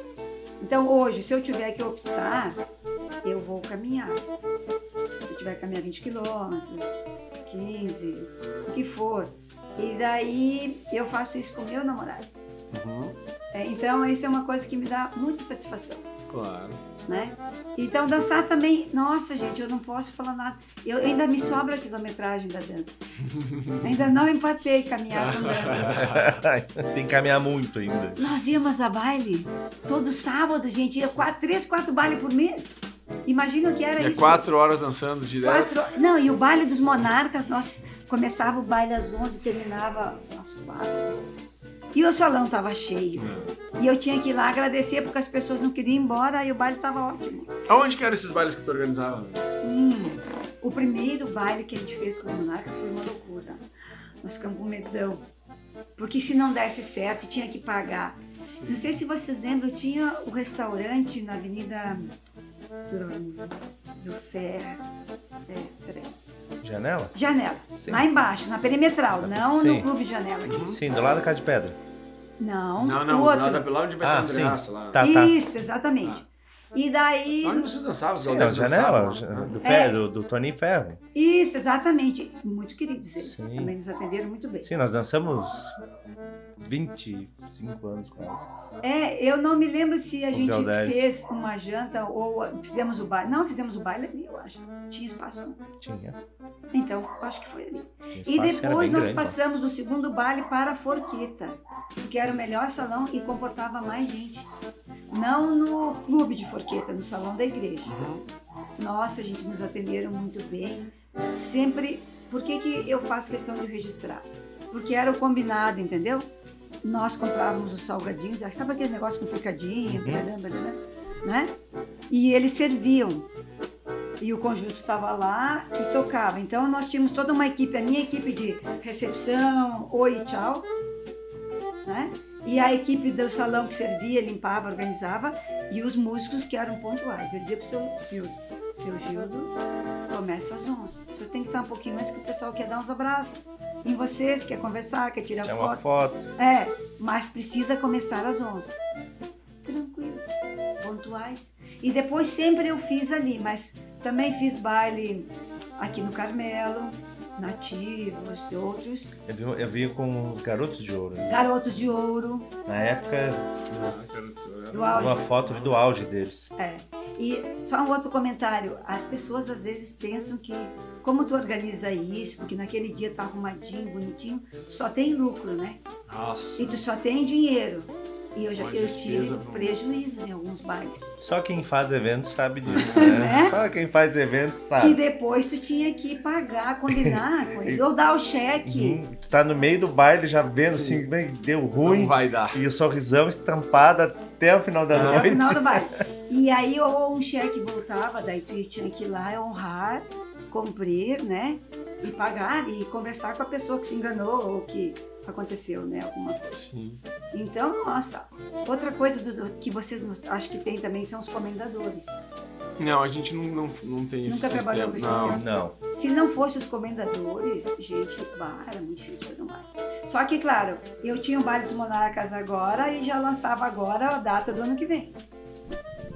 Então, hoje, se eu tiver que optar, eu vou caminhar. Se eu tiver que caminhar 20 quilômetros, 15, o que for. E daí eu faço isso com meu namorado. Uhum. É, então, isso é uma coisa que me dá muita satisfação Claro. né? Então dançar também, nossa gente, eu não posso falar nada. Eu ainda me sobra a quilometragem da dança. *laughs* ainda não empatei caminhar com dança. *laughs* Tem que caminhar muito ainda. Nós íamos a baile todo sábado, gente, ia quatro, três, quatro bailes por mês. Imagina o que era é isso. quatro horas dançando direto. Quatro- Não, e o baile dos monarcas, nós começava o baile às 11 e terminava às quatro. E o salão estava cheio. E eu tinha que ir lá agradecer porque as pessoas não queriam ir embora e o baile estava ótimo. Aonde que eram esses bailes que tu organizava? Hum, o primeiro baile que a gente fez com os monarcas foi uma loucura. Nós ficamos com medão. Porque se não desse certo, tinha que pagar. Não sei se vocês lembram, tinha o restaurante na Avenida do, do Ferro. É, peraí. Janela? Janela. Sim. Lá embaixo, na perimetral, não Sim. no Clube Janela aqui. Sim, do lado da Casa de Pedra. Não, Não, não, o outro. lá, lá onde vai ser Ah, a Andreaça, lá. Tá, tá. Isso, exatamente. E daí. Onde vocês dançavam? Sim, na eles janela dançavam? do, É. Ferro, do, do Toninho Ferro. Isso, exatamente. Muito queridos eles. Sim. Também nos atenderam muito bem. Sim, nós dançamos 25 anos quase. É, eu não me lembro se a Os gente Galderes. fez uma janta ou fizemos o baile. Não, fizemos o baile ali, eu acho. Tinha espaço. Tinha. Então, acho que foi ali. E depois nós grande. passamos no segundo baile para a Forqueta, que era o melhor salão e comportava mais gente. Não no clube de Forqueta, no salão da igreja. Nossa, gente, nos atenderam muito bem. Sempre. Por que, que eu faço questão de registrar? Porque era o combinado, entendeu? Nós comprávamos os salgadinhos, sabe aqueles negócios com picadinho, Uhum. né? E eles serviam. E o conjunto estava lá e tocava. Então nós tínhamos toda uma equipe, a minha equipe de recepção, oi tchau, né? E a equipe do salão que servia, limpava, organizava, e os músicos que eram pontuais. Eu dizia pro seu Gildo, seu Gildo, começa às 11. O senhor tem que estar um pouquinho antes que o pessoal quer dar uns abraços em vocês, quer conversar, quer tirar Tinha uma foto. foto. É, mas precisa começar às 11. Tranquilo, pontuais. E depois sempre eu fiz ali, mas também fiz baile aqui no Carmelo, nativos e outros. Eu vi, eu vi com os garotos de ouro. né? Garotos de ouro, Na época, do uma auge. foto do auge deles. É. E só um outro comentário. As pessoas às vezes pensam que, como tu organiza isso, porque naquele dia tá arrumadinho, bonitinho, só tem lucro, né? Nossa. E tu só tem dinheiro. E eu já eu tive prejuízos em alguns bailes. Só quem faz evento sabe disso, né? Né? Só quem faz evento Que sabe. depois tu tinha que pagar, combinar com eles, ou dar o cheque. Uhum. Tu tá no meio do baile já vendo Sim. assim, bem, deu Não ruim. vai dar. E o sorrisão estampado até o final da Ah. Até o noite. final do baile. *laughs* E aí ou um cheque voltava, daí tu tinha que ir lá honrar, cumprir, né? E pagar e conversar com a pessoa que se enganou ou que aconteceu, né? Alguma coisa. Sim. Então, nossa. Outra coisa dos- que vocês nos- acho que tem também são os comendadores. Não, a gente não, não, não tem esse Nunca trabalhou sistema. com esse não. sistema? Não. Se não fosse os comendadores, gente, bah, era muito difícil fazer um baile. Só que, claro, eu tinha o baile dos monarcas agora e já lançava agora a data do ano que vem,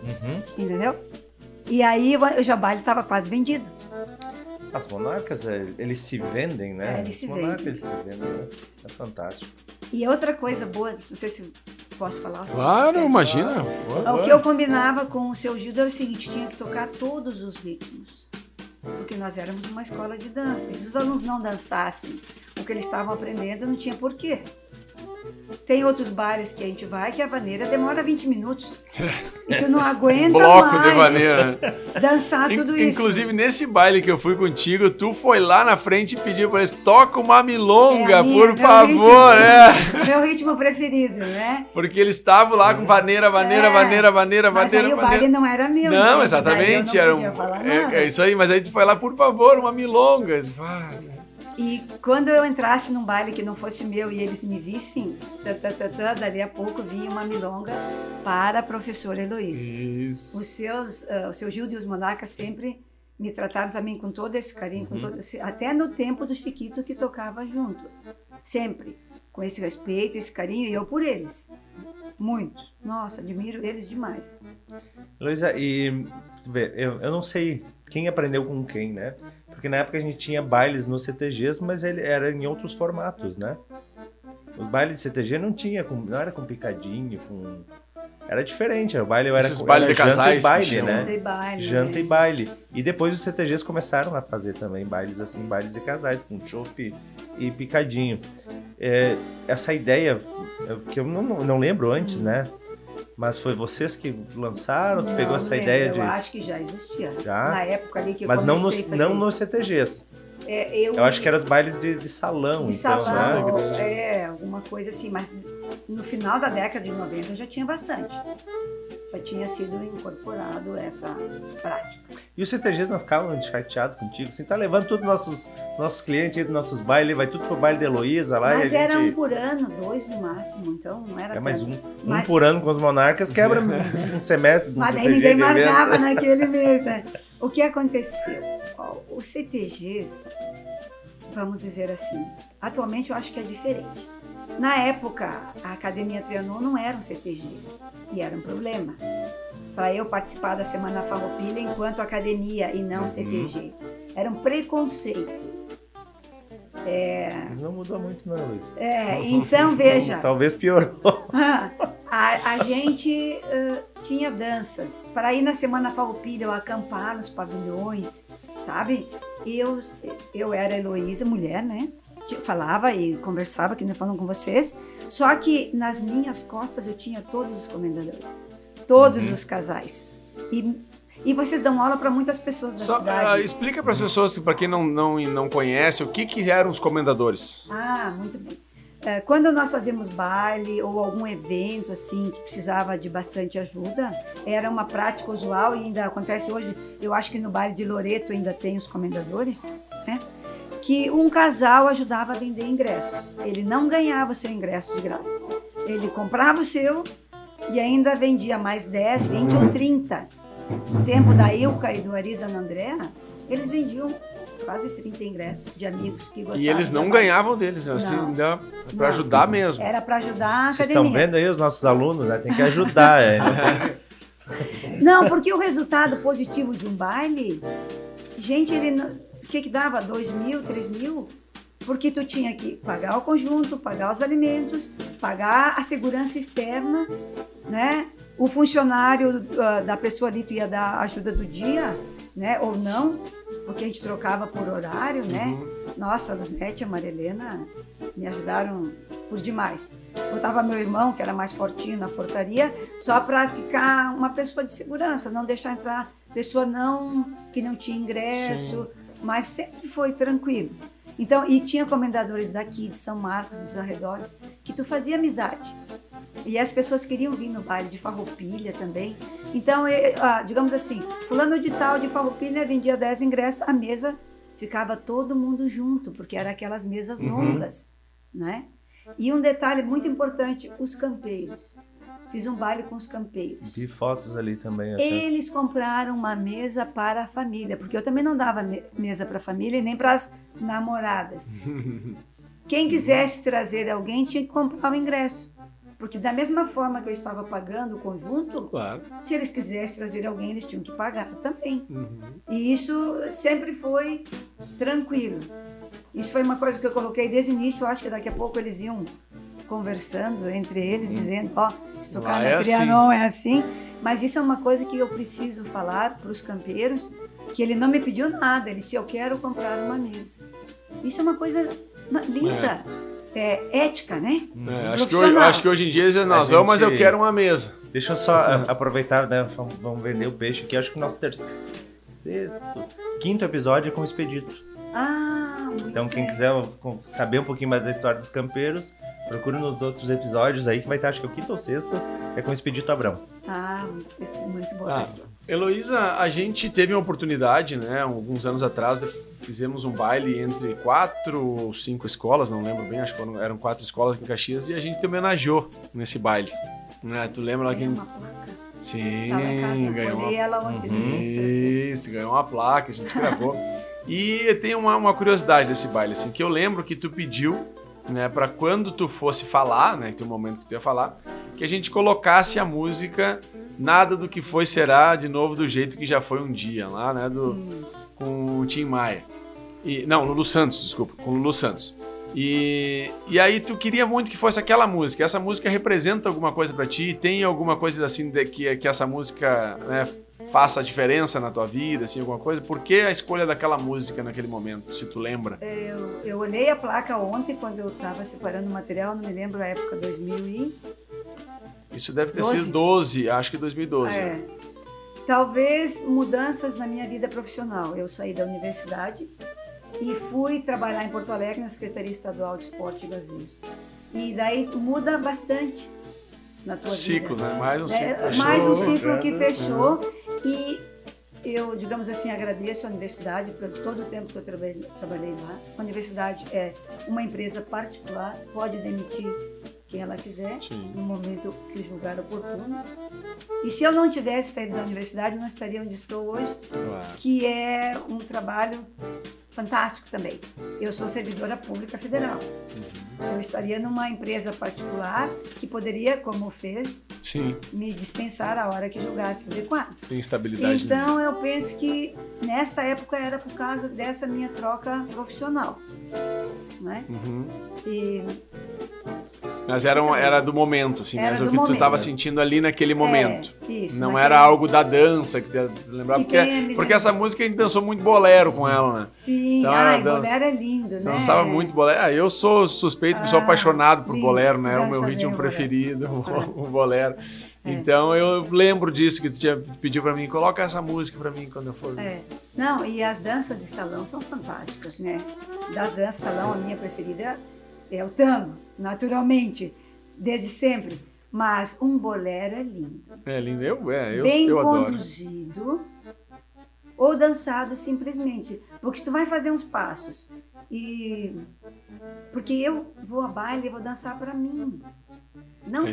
Uhum. entendeu? E aí o baile estava quase vendido. As monarcas, é, eles se vendem, né? É, eles se monarcas, vendem. eles se vendem, né? É fantástico. E outra coisa boa, não sei se posso falar. Claro, imagina. O que eu combinava com o seu Gildo era o seguinte, tinha que tocar todos os ritmos. Porque nós éramos uma escola de dança. E se os alunos não dançassem o que eles estavam aprendendo, não tinha porquê. Tem outros bailes que a gente vai que a vaneira demora 20 minutos. *laughs* E tu não aguenta Bloco mais de maneira. dançar In- tudo isso. Inclusive, nesse baile que eu fui contigo, tu foi lá na frente e pediu pra eles, toca uma milonga, É minha- por favor, ritmo. é. Meu ritmo preferido, né? Porque eles estavam lá com vaneira, vaneira, É, vaneira, vaneira, Mas vaneira, aí o vaneira. baile não era meu. Não? Daí exatamente, eu era não um. É, é isso aí, mas aí tu foi lá, por favor, uma milonga. "Vai". E quando eu entrasse num baile que não fosse meu e eles me vissem, tá, tá, tá, dali a pouco vinha uma milonga para a professora Heloísa. Isso. Os seus, ah, o seu Gildo e os Monarcas sempre me trataram também com todo esse carinho, com todo esse, até no tempo do Chiquito que tocava junto. Sempre. Com esse respeito, esse carinho, e eu por eles. Muito. Nossa, admiro eles demais. Luísa, e eu, eu não sei quem aprendeu com quem, né? Porque na época a gente tinha bailes nos CTGs, mas ele era em outros formatos, né? Os bailes de CTG não tinha, com- não era com picadinho, com era diferente. O baile era Esses com bailes era de casais e baile, né? Janta e baile. Janta né? e baile. E depois os CTGs começaram a fazer também bailes assim, bailes de casais, com chopp e picadinho. É, essa ideia, é, que eu não, não lembro antes, né? Mas foi vocês que lançaram, tu Não pegou essa lembro, ideia Eu de. acho que já existia. Já? Na época ali que eu Mas não nos, fazer. não nos CTGs. É, eu, Eu acho que era os bailes de, de salão, de então, salão, né? é, alguma coisa assim, mas no final da década de 90 já tinha bastante. Tinha sido incorporado essa prática. E os CTGs não ficavam chateados contigo? Assim, tá levando todos os nossos, nossos clientes aí dos nossos bailes, vai tudo pro baile de Heloísa lá mas era gente. um por ano, dois no máximo, então não era É mais um, tanto. um Mas- por ano com os monarcas, quebra *laughs* um semestre um Mas daí CTG ninguém marcava naquele *laughs* mês, né? O que aconteceu? Os CTGs, vamos dizer assim, atualmente eu acho que é diferente. Na época, a Academia Trianon não era um CTG e era um problema. para eu participar da Semana Farroupilha enquanto academia e não Uhum. CTG. Era um preconceito. Não mudou muito, não, Luiz. É, então *laughs* veja, Talvez piorou. *laughs* a, a gente ãh, tinha danças. Para ir na Semana Farroupilha, eu acampar nos pavilhões, sabe? Eu, eu era Heloísa, mulher, né? Falava e conversava, que nem falando com vocês. Só que nas minhas costas eu tinha todos os comendadores, todos os casais. E, e vocês dão aula para muitas pessoas da Só, cidade. explica para as pessoas, para quem não, não, não conhece, o que, que eram os comendadores. Ah, muito bem. É, Quando nós fazíamos baile ou algum evento assim que precisava de bastante ajuda, era uma prática usual e ainda acontece hoje. Eu acho que no baile de Loreto ainda tem os comendadores, né? Que um casal ajudava a vender ingressos. Ele não ganhava o seu ingresso de graça. Ele comprava o seu e ainda vendia mais 10, 20 ou 30. No tempo da Ilka e do Arisa Andréa, eles vendiam quase 30 ingressos de amigos que gostavam. E eles não ganhavam deles, né? assim, Não. para ajudar mesmo. Era para ajudar a Vocês estão vendo aí os nossos alunos, né? Tem que ajudar. é. Não, porque o resultado positivo de um baile, gente, ele não- o que que dava? Dois mil, três mil? Porque tu tinha que pagar o conjunto, pagar os alimentos, pagar a segurança externa, né? O funcionário ah, da pessoa ali, tu ia dar ajuda do dia, né? Ou não, porque a gente trocava por horário, né? Nossa, a Luznete e a Maria Helena me ajudaram por demais. Botava meu irmão, que era mais fortinho, na portaria, só para ficar uma pessoa de segurança, não deixar entrar pessoa não que não tinha ingresso, mas sempre foi tranquilo. Então, e tinha comendadores daqui, de São Marcos, dos arredores, que tu fazia amizade. E as pessoas queriam vir no baile de Farroupilha também. Então, ah, digamos assim, fulano de tal de Farroupilha vendia 10 ingressos, a mesa ficava todo mundo junto, porque eram aquelas mesas longas, né? E um detalhe muito importante, os campeiros. Fiz um baile com os campeiros. Vi fotos ali também. até. Eles compraram uma mesa para a família, porque eu também não dava me- mesa para a família e nem para as namoradas. *laughs* Quem quisesse trazer alguém tinha que comprar o ingresso. Porque da mesma forma que eu estava pagando o conjunto, Claro. se eles quisessem trazer alguém, eles tinham que pagar também. Uhum. E isso sempre foi tranquilo. Isso foi uma coisa que eu coloquei desde o início. Eu acho que daqui a pouco eles iam conversando entre eles, dizendo: Ó, se tocar Lá na é assim. Trianon é assim. Mas isso é uma coisa que eu preciso falar para os campeiros: que ele não me pediu nada. Ele disse: Eu quero comprar uma mesa. Isso é uma coisa linda. É, ética, né? É, acho, que hoje, acho que hoje em dia eles A vamos, mas eu gente- quero uma mesa. Deixa eu só aproveitar, né? Vamos vamos vender o peixe aqui. Acho que o nosso terceiro, quinto episódio é com o Expedito. Ah, muito Então, quem quiser saber um pouquinho mais da história dos campeiros, procure nos outros episódios aí, que vai estar, acho que é o quinto ou sexto, é com o Expedito Abrão. Ah, muito, boa Ah. Heloísa, a gente teve uma oportunidade, né? Alguns anos atrás, fizemos um baile entre quatro ou cinco escolas, não lembro bem, acho que foram, eram quatro escolas aqui em Caxias, e a gente te homenageou nesse baile. Né? Tu lembra lá quem. uma placa. Sim, Tá ganhou uma ela Uhum. Insta. Isso, ganhou uma placa, a gente gravou. E tem uma, uma curiosidade desse baile, assim, que eu lembro que tu pediu, né, pra quando tu fosse falar, né, que tem um momento que tu ia falar, que a gente colocasse a música Nada do que foi será de novo do jeito que já foi um dia, lá, né, do, com o Tim Maia. E, não, Lulu Santos, desculpa, com o Lulu Santos. E, e aí tu queria muito que fosse aquela música. Essa música representa alguma coisa pra ti? Tem alguma coisa assim de, que, que essa música né, faça a diferença na tua vida, assim, alguma coisa? Por que a escolha daquela música naquele momento, se tu lembra? Eu, eu olhei a placa ontem, quando eu estava separando o material, não me lembro a época, 2000 e... Isso deve ter Doze? sido 12, acho que 2012. É. Talvez mudanças na minha vida profissional. Eu saí da universidade e fui trabalhar em Porto Alegre na Secretaria Estadual de Esporte e Lazer. E daí muda bastante na tua Ciclos, vida. né? Mais um ciclo. É, fechou. mais um ciclo que Uhum. fechou e eu, digamos assim, agradeço a universidade por todo o tempo que eu trabalhei, trabalhei lá. A universidade é uma empresa particular, pode demitir quem ela quiser Sim. no momento que julgar oportuno. E se eu não tivesse saído da universidade, não estaria onde estou hoje, Claro. que é um trabalho fantástico também. Eu sou servidora pública federal. Eu estaria numa empresa particular que poderia, como fez, Sim, me dispensar a hora que julgasse adequado. sem estabilidade. Então eu penso que nessa época era por causa dessa minha troca profissional. Né? Uhum. E Mas era, um- era do momento, assim, Era mesmo do que tu momento. estava sentindo ali naquele momento. É, isso, Não naquele- era algo da dança que te lembrava, Que porque, porque essa música a gente dançou muito bolero com ela, né? Sim, Então, era ai, dança- bolero é lindo, né? Dançava muito bolero. Ah, eu sou suspeito, eu sou Ah, apaixonado por lindo, bolero, tu né? É o meu ritmo o preferido, Ah. *laughs* o bolero. É. Então eu lembro disso que tu tinha pediu pra mim, coloca essa música pra mim quando eu for. É. Não, e as danças de salão são fantásticas, né? Das danças de salão, a minha preferida é o tango, naturalmente, desde sempre. Mas um bolero é lindo. É lindo, eu, é, eu, Bem eu adoro. conduzido ou dançado simplesmente. Porque se tu vai fazer uns passos e... Porque eu vou a baile e vou dançar para mim, não É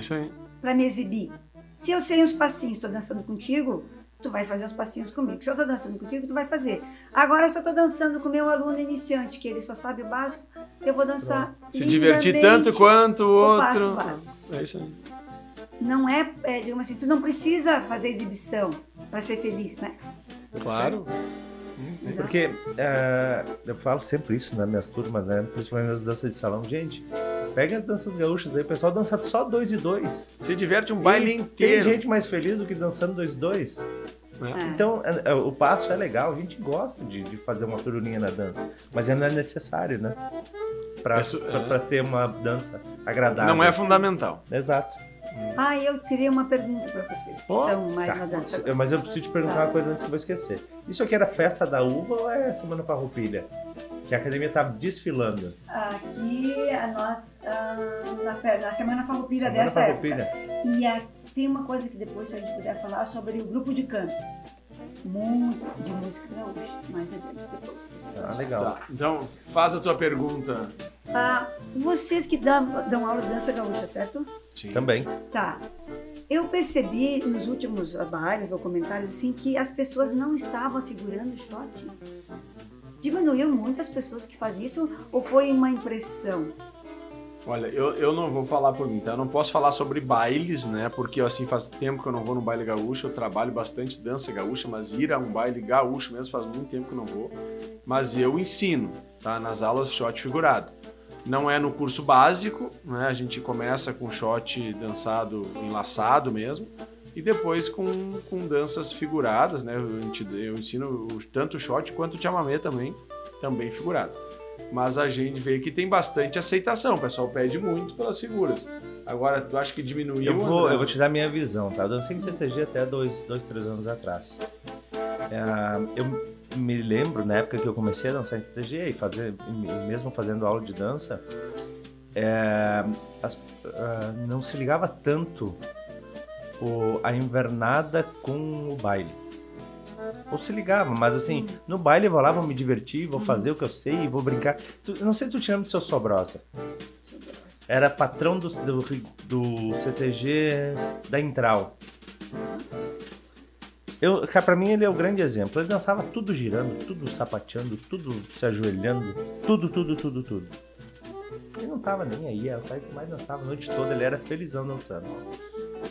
para me exibir. Se eu sei uns passinhos, estou dançando contigo, tu vai fazer os passinhos comigo. Se eu estou dançando contigo, tu vai fazer. Agora, se eu estou dançando com o meu aluno iniciante, que ele só sabe o básico, eu vou dançar. Se divertir tanto quanto o o passo outro. básico. É isso aí. Não é, é, digamos assim, tu não precisa fazer exibição para ser feliz, né? Claro. Porque é, eu falo sempre isso nas minhas turmas, né? Principalmente nas danças de salão. Gente, pega as danças gaúchas aí, o pessoal dança só dois e dois. Se diverte um baile E inteiro. Tem gente mais feliz do que dançando dois e dois. né? É. Então, é, é, o passo é legal, a gente gosta de, de fazer uma turuninha na dança. Mas não é necessário, né? Pra, é. pra ser uma dança agradável. Não é fundamental. Exato. Ah, eu teria uma pergunta para vocês que Oh, estão mais Tá, na dança. eu- Mas eu preciso te perguntar Tá. uma coisa antes que eu vou esquecer. Isso aqui era festa da uva ou é Semana Farroupilha? Que a academia tá desfilando. Aqui, a nós, ah, na, na Semana Farroupilha Semana dessa época. Farroupilha. E a- tem uma coisa que depois, se a gente puder falar, sobre o grupo de canto. Muito de música gaúcha, mais adiante depois. Ah, legal. Tá, Então, faz a tua pergunta. Ah, vocês que dão, dão aula de dança gaúcha, certo? Sim. Também. Tá. Eu percebi nos últimos bailes ou comentários assim que as pessoas não estavam figurando shot. Diminuiu muito as pessoas que fazem isso ou foi uma impressão? Olha, eu, eu não vou falar por mim, tá? Eu não posso falar sobre bailes, né? Porque assim faz tempo que eu não vou no baile gaúcho, eu trabalho bastante dança gaúcha, mas ir a um baile gaúcho mesmo faz muito tempo que eu não vou. Mas eu ensino, tá? Nas aulas shot figurado. Não é no curso básico, né? A gente começa com shot dançado enlaçado mesmo. E depois com, com danças figuradas, né? Eu, eu ensino tanto shot quanto chamamé também, também figurado. Mas a gente vê que tem bastante aceitação, o pessoal pede muito pelas figuras. Agora, tu acha que diminuiu? Eu vou, André? eu vou te dar minha visão, tá? Eu dancei em CTG até dois, dois três anos atrás. É, eu me lembro, na época que eu comecei a dançar em CTG e fazer, e mesmo fazendo aula de dança, é, as- ah, não se ligava tanto o- a invernada com o baile. Ou se ligava, mas assim, no baile eu vou lá, vou me divertir, vou fazer o que eu sei, vou brincar. Tu- eu não sei se tu te lembra do seu Sobrosa. Era patrão do, do, do CTG da Intral. Eu, cara, pra mim ele é o grande exemplo. Ele dançava tudo girando, tudo sapateando, tudo se ajoelhando, tudo, tudo, tudo, tudo. Ele não tava nem aí, era o cara que mais dançava a noite toda, ele era felizão dançando.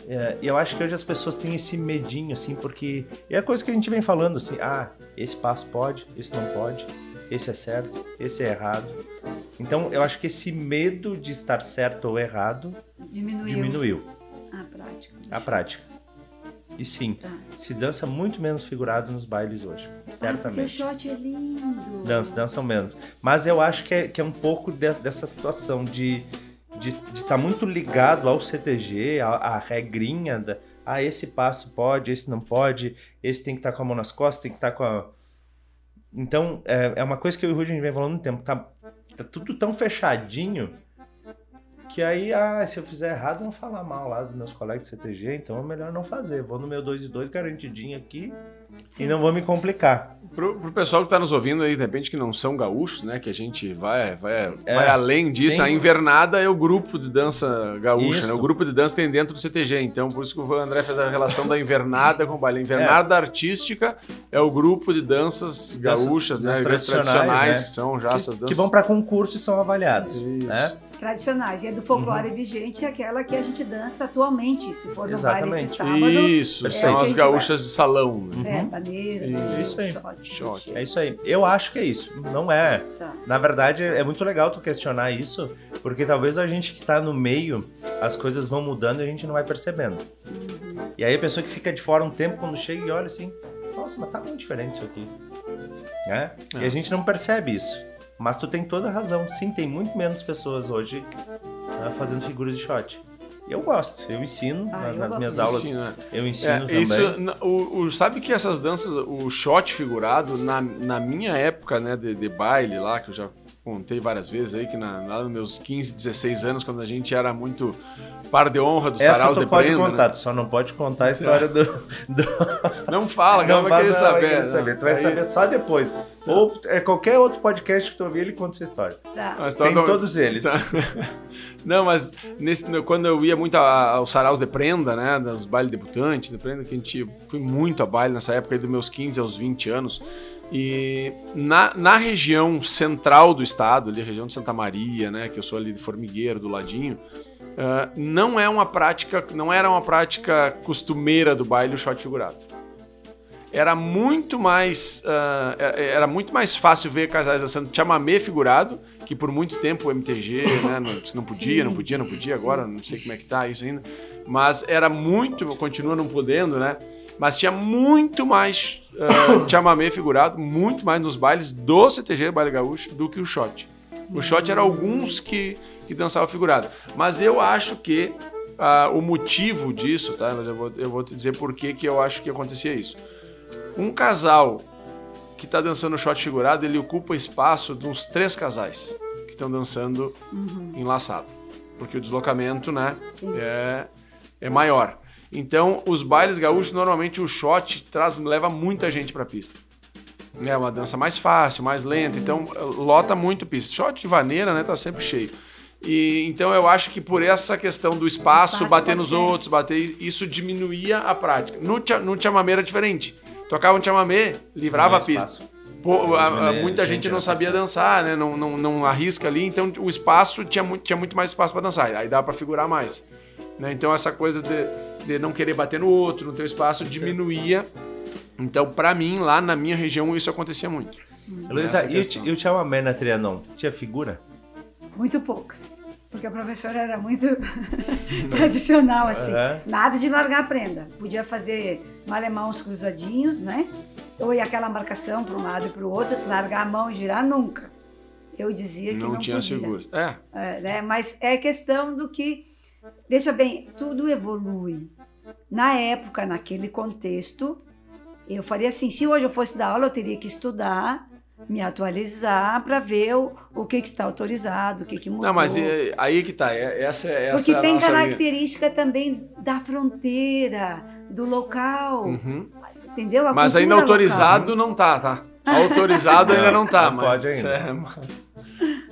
É, e eu acho que hoje as pessoas têm esse medinho, assim, porque é a coisa que a gente vem falando, assim, ah, esse passo pode, esse não pode, esse é certo, esse é errado. Então eu acho que esse medo de estar certo ou errado Diminuiu, diminuiu a prática. a prática. E sim, Tá. se dança muito menos figurado nos bailes hoje, Ah, porque o certamente. shot é lindo. Dança, dançam menos. Mas eu acho que é, que é um pouco de- dessa situação de de estar muito ligado ao CTG, à, à regrinha da. Ah, esse passo pode, esse não pode, esse tem que estar com a mão nas costas, tem que estar com a. Então, é, é uma coisa que eu e o Rudy vem falando no tempo. Tá, tá tudo tão fechadinho que aí, ah, se eu fizer errado, vão falar mal lá dos meus colegas de CTG, então é melhor não fazer. Vou no meu 2 e 2 garantidinho aqui e não vou me complicar. Pro, pro pessoal que está nos ouvindo aí, de repente, que não são gaúchos, né? Que a gente vai, vai, é, vai além disso. Sim. A invernada é o grupo de dança gaúcha, né? O grupo de dança tem dentro do CTG. Então, por isso que o André fez a relação da invernada com o baile. A invernada é. artística é o grupo de danças gaúchas, danças, né? Danças tradicionais, tradicionais né? que são já que, essas danças. Que vão para concurso e são avaliados. Isso. Né? Tradicionais. E a do folclore uhum. vigente é aquela que a gente dança atualmente, se for no Exatamente. baile esse sábado. Isso, é são as gaúchas vai. de salão. Né? É, maneira, isso. isso aí. Shot, É isso aí. Eu acho que é isso. Não é. Tá. Na verdade, é muito legal tu questionar isso, porque talvez a gente que tá no meio, as coisas vão mudando e a gente não vai percebendo. Uhum. E aí a pessoa que fica de fora um tempo, quando chega e olha assim, nossa, mas tá muito diferente isso aqui. É? E a é. gente não percebe isso. Mas tu tem toda a razão. Sim, tem muito menos pessoas hoje uh, fazendo figuras de shot. Eu gosto, eu ensino ah, nas, eu nas minhas aulas. Ensino, Eu ensino é, também. Isso, o, o, sabe que essas danças, o shot figurado, na, na minha época né, de, de baile lá, que eu já contei várias vezes aí, que na, lá nos meus 15, 16 anos, quando a gente era muito par de honra do Essa Saraus de pode Prenda. Contar, né? Tu só não pode contar a história do, do... Não fala, não, não vai querer saber. Vai querer saber. Tu vai aí... saber só depois. Tá. Ou é, qualquer outro podcast que tu ouvir, ele conta essa história. Tá. Tem do... todos eles. Tá. *laughs* Não, mas nesse, quando eu ia muito ao Saraus de Prenda, né, das bailes debutantes, de Prenda, que a gente fui muito a baile nessa época, dos meus 15 aos 20 anos, e na, na região central do estado, ali, a região de Santa Maria, né, que eu sou ali de Formigueiro, do ladinho, uh, não é uma prática, não era uma prática costumeira do baile o shot figurado. Era muito mais, uh, era muito mais fácil ver casais dançando chamamé figurado, que por muito tempo o MTG, né, não, não podia, não podia, não podia, agora não sei como é que tá isso ainda, mas era muito, continua não podendo, né? Mas tinha muito mais *coughs* uh, chamamé figurado, muito mais nos bailes do CTG, Baile Gaúcho, do que o shot. O shot era alguns que, que dançavam figurado. Mas eu acho que uh, o motivo disso, tá? Mas eu vou, eu vou te dizer por que, que eu acho que acontecia isso. Um casal que está dançando shot figurado, ele ocupa espaço de uns três casais que estão dançando uhum. enlaçado. Porque o deslocamento, né, é, é maior. Então, os bailes gaúchos, normalmente o shot traz, leva muita gente para a pista. É uma dança mais fácil, mais lenta, então lota muito pista. Shot de vaneira, né, tá sempre cheio. E então eu acho que por essa questão do espaço, espaço bater nos ser. outros, bater isso diminuía a prática. No, no chamamé era diferente. Tocava um chamamé, livrava a pista. Pô, a, a, muita gente, gente não sabia dançar, né? Não, não, não arrisca ali, então o espaço tinha muito, tinha muito mais espaço para dançar. Aí dá para figurar mais. Né? Então essa coisa de de não querer bater no outro, no teu espaço, diminuía. Então, para mim, lá na minha região, isso acontecia muito. Luísa, e, e o chamamé na Trianon? Tinha figura? Muito poucas. Porque a professora era muito *laughs* *laughs* tradicional, assim. Uhum. Nada de largar a prenda. Podia fazer malemar uns cruzadinhos, né? Ou ir aquela marcação para um lado e para o outro, largar a mão e girar, nunca. Eu dizia que não, não tinha podia. figuras. É. é né? Mas é questão do que Veja bem, tudo evolui. Na época, naquele contexto, eu faria assim: se hoje eu fosse dar aula, eu teria que estudar, me atualizar para ver o, o que, que, está autorizado, o que, que mudou. Não, mas é, aí que tá, é, essa, é essa Porque é tem característica linha. também da fronteira, do local. Uhum. Entendeu? A mas ainda autorizado local. não tá, tá? Autorizado ainda não tá, mas. Pode ainda. É,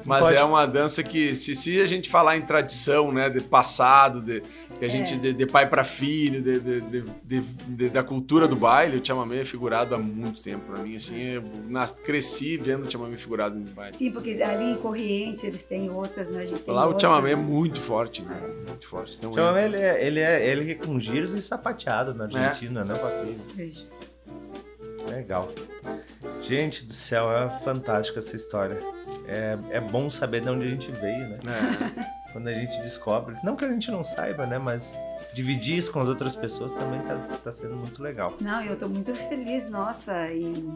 mas Pode. é uma dança que, se, se a gente falar em tradição, né, de passado, de, que a é. gente, de, de pai para filho, de, de, da cultura do baile, o chamamé é figurado há muito tempo. Pra mim, assim, eu nas, cresci vendo o chamamé figurado no baile. Sim, porque ali em Corrientes eles têm outras, né? A gente Lá o chamamé é muito forte, né? Muito forte. Então, o chamamé, ele é, ele, é, ele é com giros e sapateado na Argentina, é, né? Sapateiro. Veja. Legal. Gente do céu, é fantástica essa história. É, é bom saber de onde a gente veio, né? É. *laughs* Quando a gente descobre. Não que a gente não saiba, né? Mas dividir isso com as outras pessoas também tá, tá sendo muito legal. Não, eu estou muito feliz, nossa, e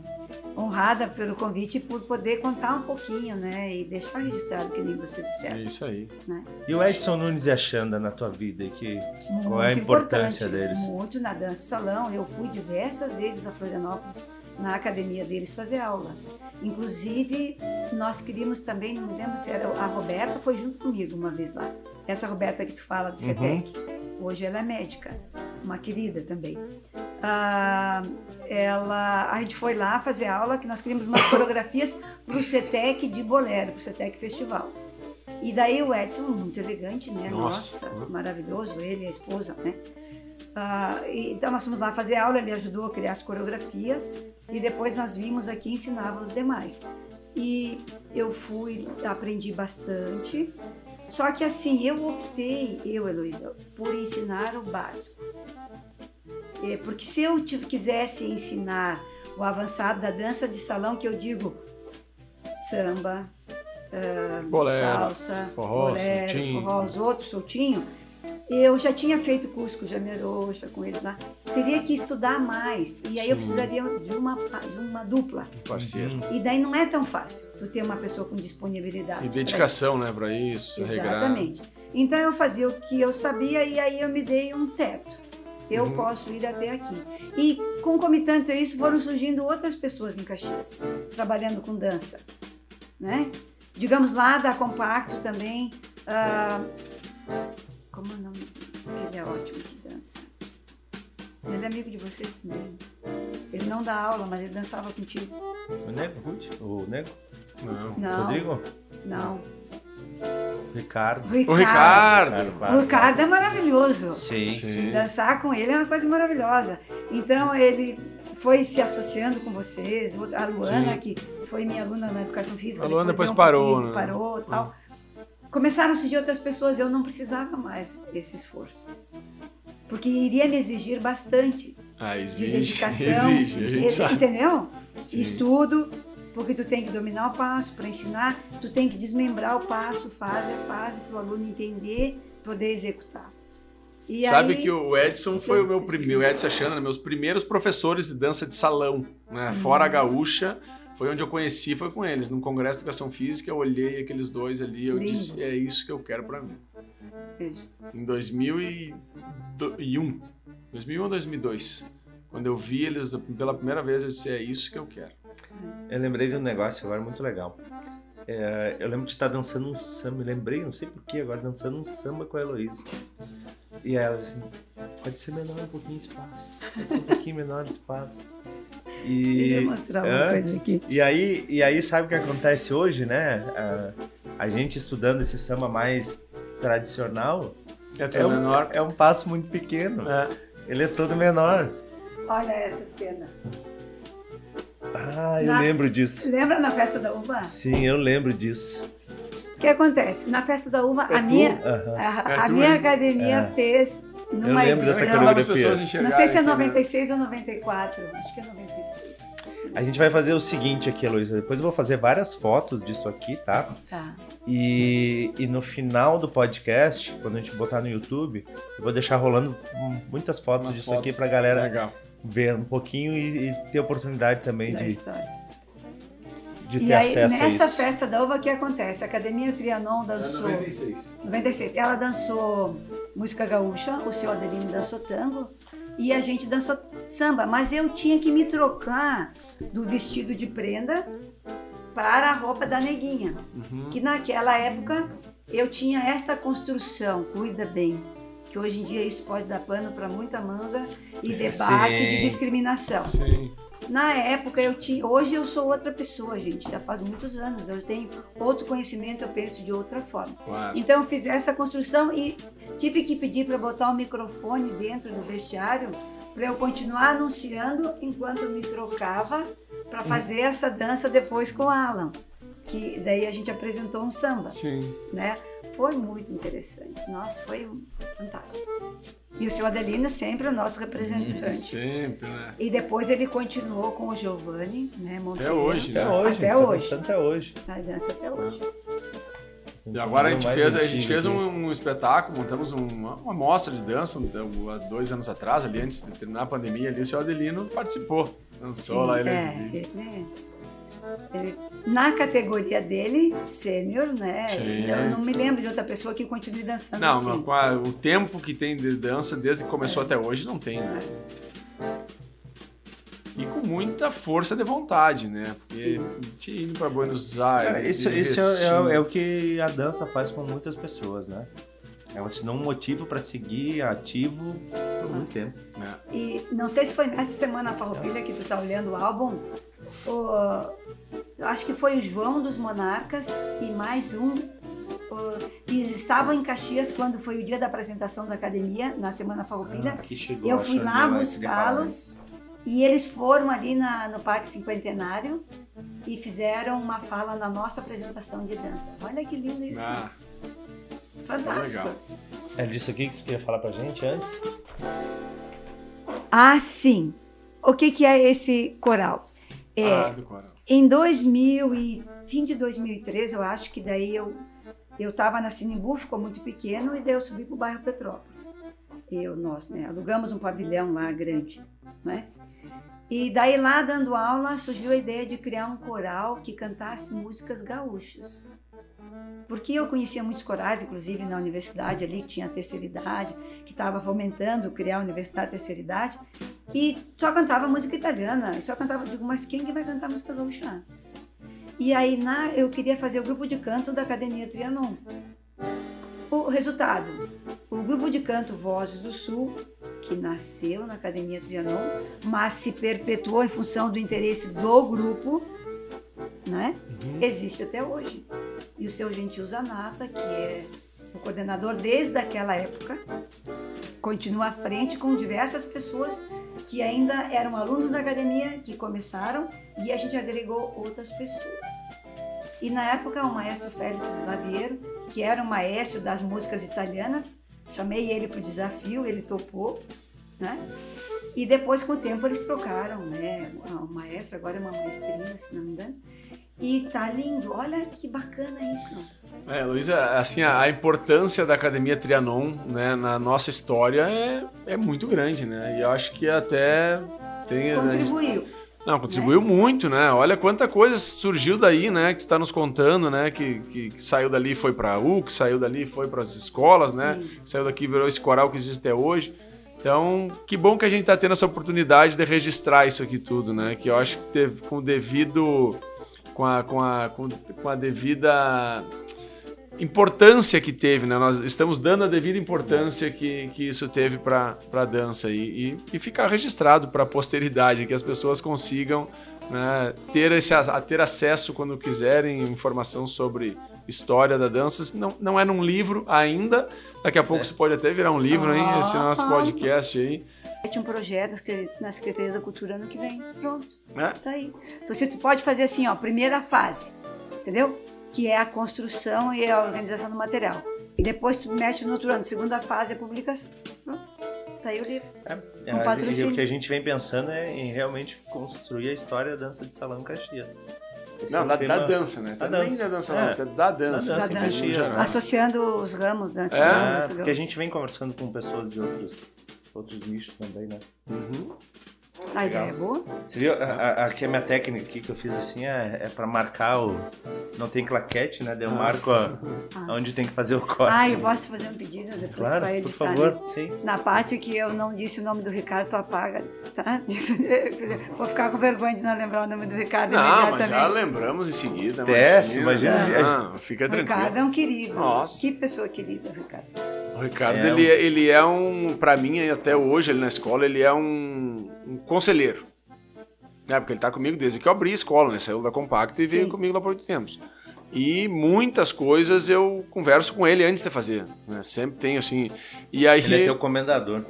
honrada pelo convite e por poder contar um pouquinho, né? E deixar registrado que nem vocês disseram. É isso aí. Né? E o Edson Nunes e a Xanda na tua vida? Que, qual é a importância deles? Muito na dança salão. Eu fui diversas vezes a Florianópolis na academia deles fazer aula. Inclusive, nós queríamos também, não lembro se era a Roberta, foi junto comigo uma vez lá. Essa Roberta que tu fala do CETEC. Uhum. Hoje ela é médica, uma querida também. ah, ela, a gente foi lá fazer aula, que nós queríamos umas coreografias para o CETEC de Bolero, para o CETEC Festival. E daí o Edson, muito elegante, né? Nossa. Nossa, maravilhoso, ele e a esposa, né? Ah, então nós fomos lá fazer aula, ele ajudou a criar as coreografias e depois nós vimos aqui e ensinava os demais. E eu fui, aprendi bastante. Só que assim, eu optei, eu, Heloísa, por ensinar o básico. É, porque se eu quisesse ensinar o avançado da dança de salão, que eu digo samba, ah, Bolero, salsa, forró, bolero, soltinho. forró, os outros, soltinho, eu já tinha feito curso com o Jameroxa, com eles lá. Teria que estudar mais. E aí eu Sim. precisaria de uma, de uma dupla. Parceiro. E daí não é tão fácil tu ter uma pessoa com disponibilidade. E pra dedicação, né, pra isso, isso. regrar. Exatamente. Então eu fazia o que eu sabia e aí eu me dei um teto. Eu Uhum. posso ir até aqui. E concomitante a isso foram surgindo outras pessoas em Caxias, trabalhando com dança. Né? Digamos lá da Compacto também. ah, como é o nome dele? Ele é ótimo que dança. Ele é amigo de vocês também. Ele não dá aula, mas ele dançava contigo. O Nego, Ruth? O Nego? Não. Não. Rodrigo? Não. Ricardo. O O Ricardo. Ricardo. O Ricardo é maravilhoso. Sim, Sim. sim. Dançar com ele é uma coisa maravilhosa. Então ele foi se associando com vocês. A Luana, Sim. que foi minha aluna na educação física. A Luana depois deu um parou, né? Parou e tal. Começaram a surgir outras pessoas. Eu não precisava mais esse esforço. Porque iria me exigir bastante Ah, de exige. *laughs* dedicação. Exige, a gente sabe. Entendeu? Sim. Estudo, porque tu tem que dominar o passo para ensinar, tu tem que desmembrar o passo, fase a fase, para o aluno entender, poder executar. E Sabe aí, que o Edson foi o meu primeiro, o Edson a Xana, meus primeiros professores de dança de salão, né? Uhum. Fora a gaúcha, foi onde eu conheci, foi com eles, num congresso de educação física, eu olhei aqueles dois ali, eu Lindos. disse, é isso que eu quero pra mim. Veja. Em 2001, 2001 ou 2002, quando eu vi eles pela primeira vez, eu disse, é isso que eu quero. Eu lembrei de um negócio agora muito legal. É, eu lembro de estar dançando um samba, eu lembrei, não sei porquê, agora dançando um samba com a Heloísa. E ela assim, pode ser menor um pouquinho espaço, pode ser um pouquinho menor de espaço. E, Deixa eu mostrar uma coisa aqui. E aí, e aí sabe o que acontece hoje, né? A, a gente estudando esse samba mais tradicional É é um, menor. é um passo muito pequeno. É. Ele é todo menor. Olha essa cena. Ah, eu Na- lembro disso. Lembra na festa da uva? Sim, eu lembro disso. O que acontece? Na festa da uva, É a minha, Aham. a, a minha academia É. fez numa lembro dessa edição. Não sei se é aqui, né? 96 ou 94. Acho que é 96. A gente vai fazer o seguinte aqui, Heloísa. Depois eu vou fazer várias fotos disso aqui, tá? Tá. E, e no final do podcast, quando a gente botar no YouTube, eu vou deixar rolando muitas fotos Umas disso fotos. aqui pra galera Legal. ver um pouquinho e, e ter oportunidade também Da de, história. De ter E aí, acesso a nessa isso. festa da uva, o que acontece? A Academia Trianon dançou. 96. 96. Ela dançou música gaúcha, o seu Adelino dançou tango e a gente dançou samba. Mas eu tinha que me trocar do vestido de prenda para a roupa da neguinha. Uhum. Que naquela época eu tinha essa construção, cuida bem. Que hoje em dia isso pode dar pano para muita manga e debate Sim. de discriminação. Sim. Na época eu tinha, hoje eu sou outra pessoa, gente, já faz muitos anos, eu tenho outro conhecimento, eu penso de outra forma. Claro. Então eu fiz essa construção e tive que pedir para botar o microfone dentro do vestiário para eu continuar anunciando enquanto me trocava para fazer essa dança depois com o Alan, que daí a gente apresentou um samba, Sim. né? Foi muito interessante, nossa, foi fantástico. E o seu Adelino sempre o nosso representante. Sempre, né? E depois ele continuou com o Giovanni, né? Monteiro. hoje, Até né? hoje. Até hoje. Até hoje. A dança até hoje. E agora a gente fez, a gente fez um, um espetáculo, montamos um- uma, uma mostra de dança há dois anos atrás, ali antes de terminar a pandemia, ali o seu Adelino participou. Dançou Sim, lá, ele é, ele- na categoria dele, sênior, né? Sim. Eu não me lembro de outra pessoa que continue dançando Não, assim. a- o tempo que tem de dança, desde que começou até hoje, não tem, né? E com muita força de vontade, né? Porque a gente indo pra Buenos Aires. Cara, isso isso é, é- é o que a dança faz com muitas pessoas, né? Ela te dá um motivo pra seguir ativo Por muito tempo. É. E não sei se foi nessa semana Farroupilha que tu tá olhando o álbum. o- acho que foi o João dos Monarcas e mais um. que estavam em Caxias quando foi o dia da apresentação da academia, na Semana Farroupilha. Chegou Eu fui lá buscá-los e eles foram ali na- no Parque Cinquentenário e fizeram uma fala na nossa apresentação de dança. Olha que lindo isso. Ah, Fantástico. legal. É disso aqui que tu queria falar pra gente antes? Ah, sim. O que, que é esse coral? É, Ah, do coral. Em 2000 e fim de 2013, eu acho que daí eu eu estava na Sinimbu, ficou muito pequeno e daí eu subi para o bairro Petrópolis. Eu nós, né, alugamos um pavilhão lá grande, né? E daí lá dando aula surgiu a ideia de criar um coral que cantasse músicas gaúchas. Porque eu conhecia muitos corais, inclusive na universidade ali, que tinha a terceira idade, que estava fomentando criar a Universidade Terceira Idade, e só cantava música italiana, e só cantava, digo, mas quem que vai cantar música gaúcha? E aí na, eu queria fazer o grupo de canto da Academia Trianon. O resultado, o grupo de canto Vozes do Sul, que nasceu na Academia Trianon, mas se perpetuou em função do interesse do grupo, né? Existe até hoje. E o seu Gentil Zanata, que é o coordenador desde aquela época, continua à frente com diversas pessoas que ainda eram alunos da academia, que começaram, e a gente agregou outras pessoas. E na época, o maestro Félix Slaviero, que era o maestro das músicas italianas, chamei ele para o desafio, ele topou, né? E depois, com o tempo, eles trocaram, né? O maestro agora é uma maestrinha, se não me engano. E tá lindo, olha que bacana isso. É, Luísa, assim, a, a importância da Academia Trianon né, na nossa história é, é muito grande, né? E eu acho que até tem... Contribuiu. Não, contribuiu muito, né? Olha quanta coisa surgiu daí, né? Que tu tá nos contando, né? Que, que, que saiu dali e foi pra U, que saiu dali e foi pras escolas, né? Saiu daqui e virou esse coral que existe até hoje. Então, que bom que a gente tá tendo essa oportunidade de registrar isso aqui tudo, né? Que eu acho que teve, com o devido... Com a, com a, com, a devida importância que teve, né? Nós estamos dando a devida importância que, que isso teve para a dança e, e, e ficar registrado para a posteridade, que as pessoas consigam né, ter, esse, ter acesso quando quiserem informação sobre história da dança. Não, não é num livro ainda, daqui a pouco É. isso pode até virar um livro, hein? Esse nosso Ah. podcast aí. Tinha um projeto na Secretaria da Cultura ano que vem. Pronto. Né? Tá aí. Então, você pode fazer assim, ó, primeira fase, entendeu? Que é a construção e a organização do material. E depois submete no outro ano. Segunda fase é a publicação. Pronto. Tá aí o livro. É, Um e patrocínio. o que a gente vem pensando é em realmente construir a história da dança de salão Caxias. Esse Não, da, tema- da dança, né? Da Também dança. da dança, É. não, da dança. Da dança Caxias, geral. né? Associando os ramos dança. É, dança É, porque a gente vem conversando com pessoas de outros, outros nichos também, né? Uhum. A ideia é boa. Você viu? A, a, aqui a minha técnica aqui que eu fiz assim é, é pra marcar o. Não tem claquete, né? Daí eu marco a, Ah. onde tem que fazer o corte. Ah, eu posso fazer um pedido depois claro, vai por editar. favor, né? sim. Na parte que eu não disse o nome do Ricardo, tu apaga, tá? *laughs* Vou ficar com vergonha de não lembrar o nome do Ricardo Não, mas já lembramos em seguida. Desce, imagina. Não, fica O Ricardo é tranquilo. um querido. Nossa. Que pessoa querida, Ricardo. O Ricardo, É ele, é- ele é um, pra mim, até hoje, ele na escola, ele é um, um conselheiro. É, porque ele tá comigo desde que eu abri a escola, né? Saiu da Compacto e veio Sim. comigo lá por oito tempos. E muitas coisas eu converso com ele antes de fazer. né? Sempre tenho, assim. E aí. Ele é teu comendador.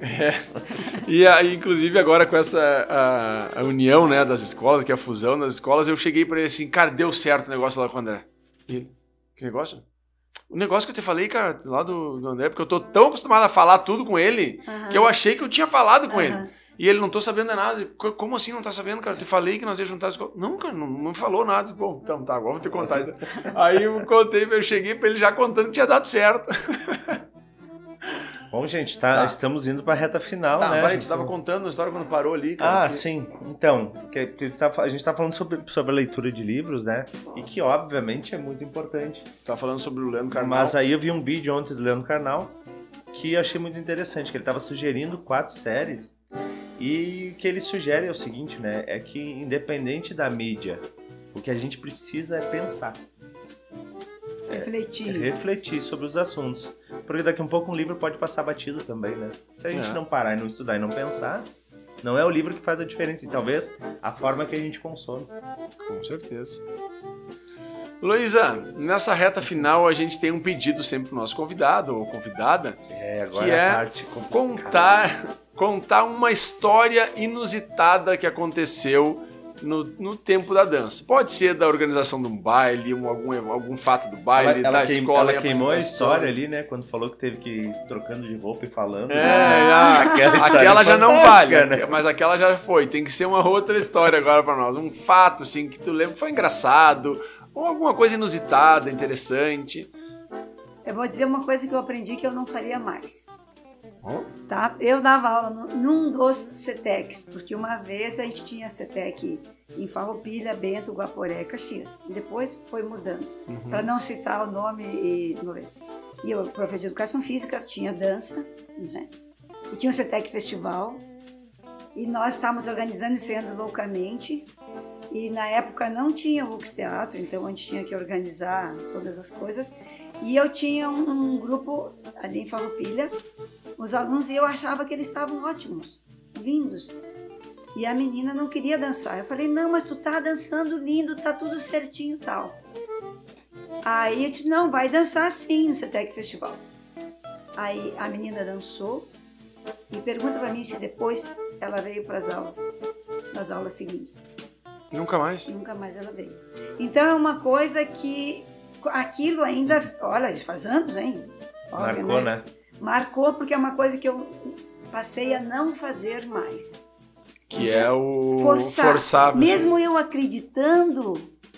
E aí, inclusive, agora com essa a, a união né, das escolas, que é a fusão das escolas, eu cheguei pra ele assim, cara, deu certo o negócio lá com o André. E ele, que negócio? O negócio que eu te falei, cara, lá do, do André, porque eu tô tão acostumado a falar tudo com ele, Aham. que eu achei que eu tinha falado com Aham. ele. E ele não tô sabendo de nada. Co- Como assim não tá sabendo, cara? Eu te falei que nós ia juntar as escolas. Não, cara, não, não falou nada. Bom, então tá, agora vou te contar. Então. *laughs* Aí eu contei, eu cheguei pra ele já contando que tinha dado certo. *laughs* Bom, gente, tá, Tá. estamos indo pra reta final, Tá, né? vai, a gente tava contando a história quando parou ali, cara. Ah, que- sim. Então, que, que tá- a gente tá falando sobre, sobre a leitura de livros, né? E que, obviamente, é muito importante. Tava falando sobre o Leandro Carnal. Mas aí eu vi um vídeo ontem do Leandro Carnal que eu achei muito interessante, que ele tava sugerindo quatro séries. E o que ele sugere é o seguinte, né? É que independente da mídia, o que a gente precisa é pensar. Refletir. refletir sobre os assuntos. Porque daqui a um pouco um livro pode passar batido também, né? Se a gente É. não parar e não estudar e não pensar, não é o livro que faz a diferença. E talvez a forma que a gente consome. Com certeza. Luísa, nessa reta final a gente tem um pedido sempre pro nosso convidado ou convidada É, agora Que é é a parte complicada. contar, contar uma história inusitada que aconteceu no, no tempo da dança. Pode ser da organização de um baile, um- algum, algum fato do baile, Ela, ela da queim- escola. ela queimou a história ali, né? Quando falou que teve que ir trocando de roupa e falando. É, né? ah, *laughs* Aquela aquela já não vale, né? mas aquela já foi. Tem que ser uma outra história agora pra nós. Um fato, assim, que tu lembra, foi engraçado, ou alguma coisa inusitada, interessante. Eu vou dizer uma coisa que eu aprendi que eu não faria mais. Tá? Eu dava aula no- num dos CETECs, porque uma vez a gente tinha CETEC em Farroupilha, Bento, Guaporé, Caxias. E depois foi mudando, para não citar o nome e... E eu, professor de Educação Física, tinha dança, né? E tinha o CETEC Festival. E nós estávamos organizando e ensaiando loucamente. E na época não tinha o Lux Teatro, então a gente tinha que organizar todas as coisas. E eu tinha um, um grupo ali em Farroupilha, os alunos, e eu achava que eles estavam ótimos, lindos. E a menina não queria dançar. Eu falei, não, mas tu tá dançando lindo, tá tudo certinho e tal. Aí eu disse, não, vai dançar sim no CETEC Festival. Aí a menina dançou e pergunta para mim se depois ela veio para as aulas, nas aulas seguintes. Nunca mais. Nunca mais ela veio. Então é uma coisa que aquilo ainda, olha, faz anos, hein? Olha, Marcou, né? Marcou porque é uma coisa que eu passei a não fazer mais. Que é o Forçar. forçar. pessoa. Mesmo eu acreditando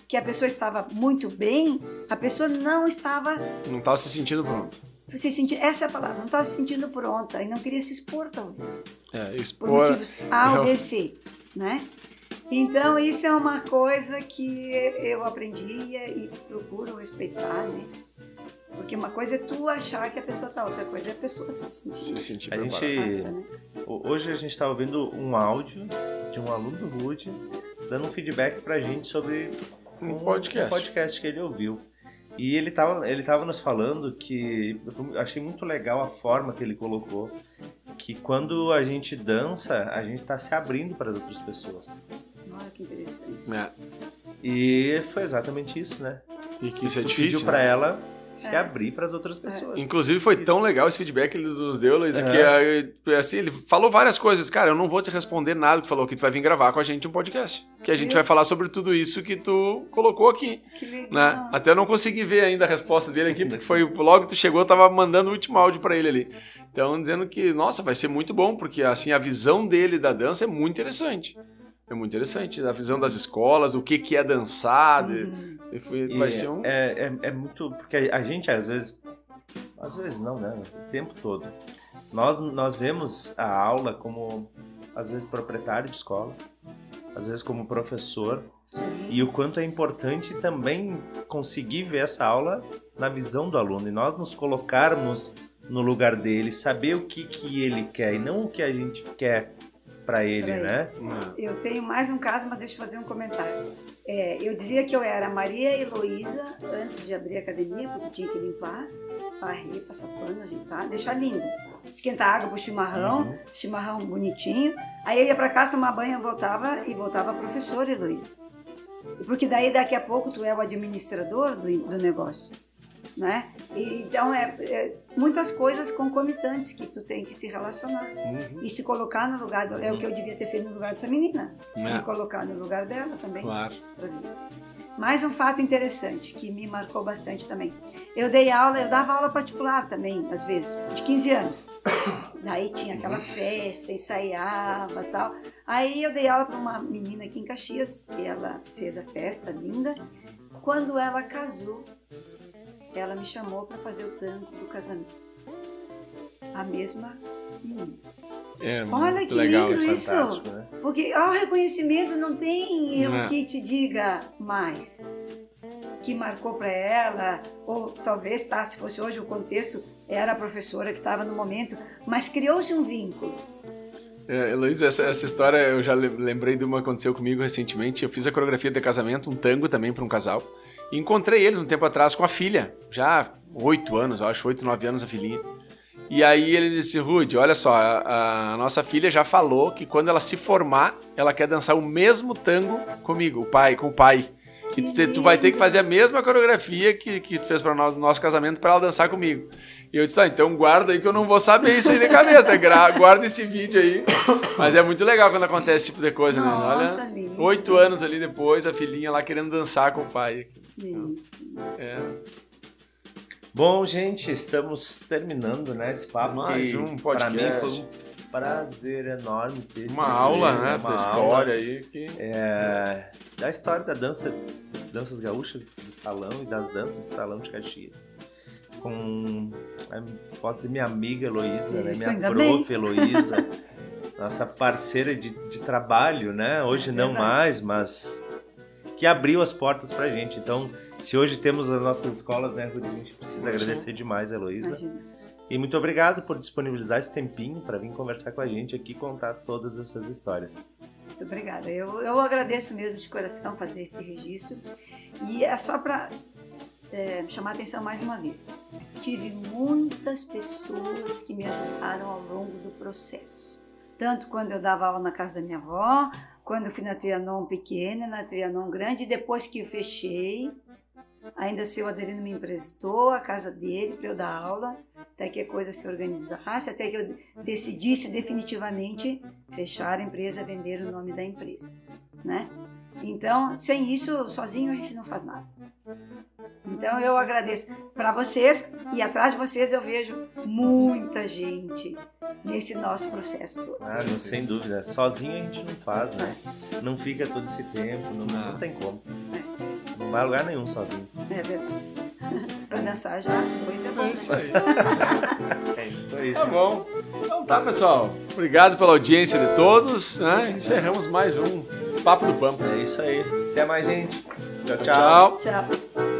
que a pessoa estava muito bem, a pessoa não estava Não tava se sentindo pronto. se sentindo, essa é a palavra, não estava se sentindo pronta e não queria se expor talvez. É, por expor. motivos A ou B, C, né? Então isso é uma coisa que eu aprendi e procuro respeitar, né? Porque uma coisa é tu achar que a pessoa tá, outra coisa é a pessoa se sentir. Se sentir A gente- preparada, né? Ho- Hoje a gente está ouvindo um áudio de um aluno do Rude dando um feedback pra gente sobre Um podcast. um podcast que ele ouviu. E ele tava, ele tava nos falando que eu achei muito legal a forma que ele colocou que quando a gente dança, a gente tá se abrindo para as outras pessoas. Olha que interessante. É. E foi exatamente isso, né? E que isso é Tu difícil. pediu pra né? ela se É. abrir para as outras pessoas. Inclusive foi tão legal esse feedback que ele nos deu, Luiz, Aham. que eh, assim, ele falou várias coisas. Cara, eu não vou te responder nada. Tu falou que tu vai vir gravar com a gente um podcast. Que a gente vai falar sobre tudo isso que tu colocou aqui. Que legal. Né? Até eu não consegui ver ainda a resposta dele aqui, porque foi logo que tu chegou, eu tava mandando o último áudio pra ele ali. Então, dizendo que, nossa, vai ser muito bom, porque assim, a visão dele da dança é muito interessante. É muito interessante. A visão das escolas, o que, que é dançar. de- Uhum. foi- E vai ser um. é, é, é muito. Porque a gente, às vezes. Às vezes não, né? O tempo todo. Nós, nós vemos a aula como, às vezes, proprietário de escola, às vezes, como professor, Sim. e o quanto é importante também conseguir ver essa aula na visão do aluno e nós nos colocarmos no lugar dele, saber o que, que ele quer e não o que a gente quer para ele, Pra ele. né? Eu tenho mais um caso, mas deixa eu fazer um comentário. É, eu dizia que eu era Maria Heloísa antes de abrir a academia, porque tinha que limpar, varrer, passar pano, ajeitar, deixar lindo. Esquentar água pro chimarrão, Uhum. chimarrão bonitinho. Aí eu ia para casa tomar banho, voltava e voltava professora Heloísa. Porque daí daqui a pouco tu é o administrador do, do negócio, né? E, então é, é muitas coisas concomitantes que tu tem que se relacionar Uhum. e se colocar no lugar do, é o que eu devia ter feito no lugar dessa menina, É. me colocar no lugar dela também. Claro. Mais um fato interessante que me marcou bastante também. Eu dei aula, eu dava aula particular também, às vezes, de 15 anos. Daí tinha aquela festa, ensaiava tal. Aí eu dei aula para uma menina aqui em Caxias, e ela fez a festa linda. Quando ela casou, ela me chamou para fazer o tango do casamento. A mesma menina. É Olha que legal lindo isso. né? Porque ao reconhecimento não tem eu Não. que te diga mais. Que marcou para ela, ou talvez, tá, se fosse hoje o contexto, era a professora que estava no momento, mas criou-se um vínculo. É, Luiz, essa, essa história eu já le- lembrei de uma que aconteceu comigo recentemente. Eu fiz a coreografia de casamento, um tango também para um casal. E encontrei eles um tempo atrás com a filha, já oito anos, eu acho, oito, nove anos a filhinha. E aí ele disse, Rude, olha só, a, a, nossa filha já falou que quando ela se formar, ela quer dançar o mesmo tango comigo, o pai, com o pai. E tu, tu vai ter que fazer a mesma coreografia que, que tu fez para o nosso casamento para ela dançar comigo. E eu disse, tá, então guarda aí que eu não vou saber isso aí de cabeça, né? Guarda esse vídeo aí. Mas é muito legal quando acontece esse tipo de coisa, né? Nossa, Olha, lindo. oito anos ali depois, a filhinha lá querendo dançar com o pai. Isso. É. Bom, gente, estamos terminando, né, esse papo. Mais um Pra mim podcast. foi um prazer enorme ter Uma aula, ele, né? uma Da aula, história aí. Que... é, da história da dança, danças gaúchas de salão e das danças de salão de Caxias. Com, é, pode dizer, minha amiga Heloísa, né? Minha prof. Heloísa, *laughs* nossa parceira de, de trabalho, né? Hoje não Verdade. mais, mas que abriu as portas pra gente. Então, se hoje temos as nossas escolas, né, Rudi, a gente precisa Sim. agradecer demais a Heloísa. Imagina. E muito obrigado por disponibilizar esse tempinho para vir conversar com a gente aqui e contar todas essas histórias. Muito obrigada. Eu, eu agradeço mesmo de coração fazer esse registro. E é só para chamar a atenção mais uma vez. Tive muitas pessoas que me ajudaram ao longo do processo. Tanto quando eu dava aula na casa da minha avó, quando fui na Trianon pequena, na Trianon grande, depois que fechei, ainda o seu Adelino me emprestou a casa dele para eu dar aula, até que a coisa se organizasse, até que eu decidisse definitivamente fechar a empresa, vender o nome da empresa, né? Então, sem isso, sozinho a gente não faz nada. Então, eu agradeço para vocês e atrás de vocês eu vejo muita gente nesse nosso processo todo. Ah, não, sem dúvida. Sozinho a gente não faz, né? Não fica todo esse tempo, não, Não. não tem como. Não vai a lugar nenhum sozinho. É verdade. *laughs* para dançar já, coisa boa. É isso aí. *laughs* É isso aí. Tá bom. Então tá, pessoal. Obrigado pela audiência de todos. Né? Encerramos mais um Papo do Pampa. É isso aí. Até mais, gente. Tchau, tchau. Tchau. Tchau.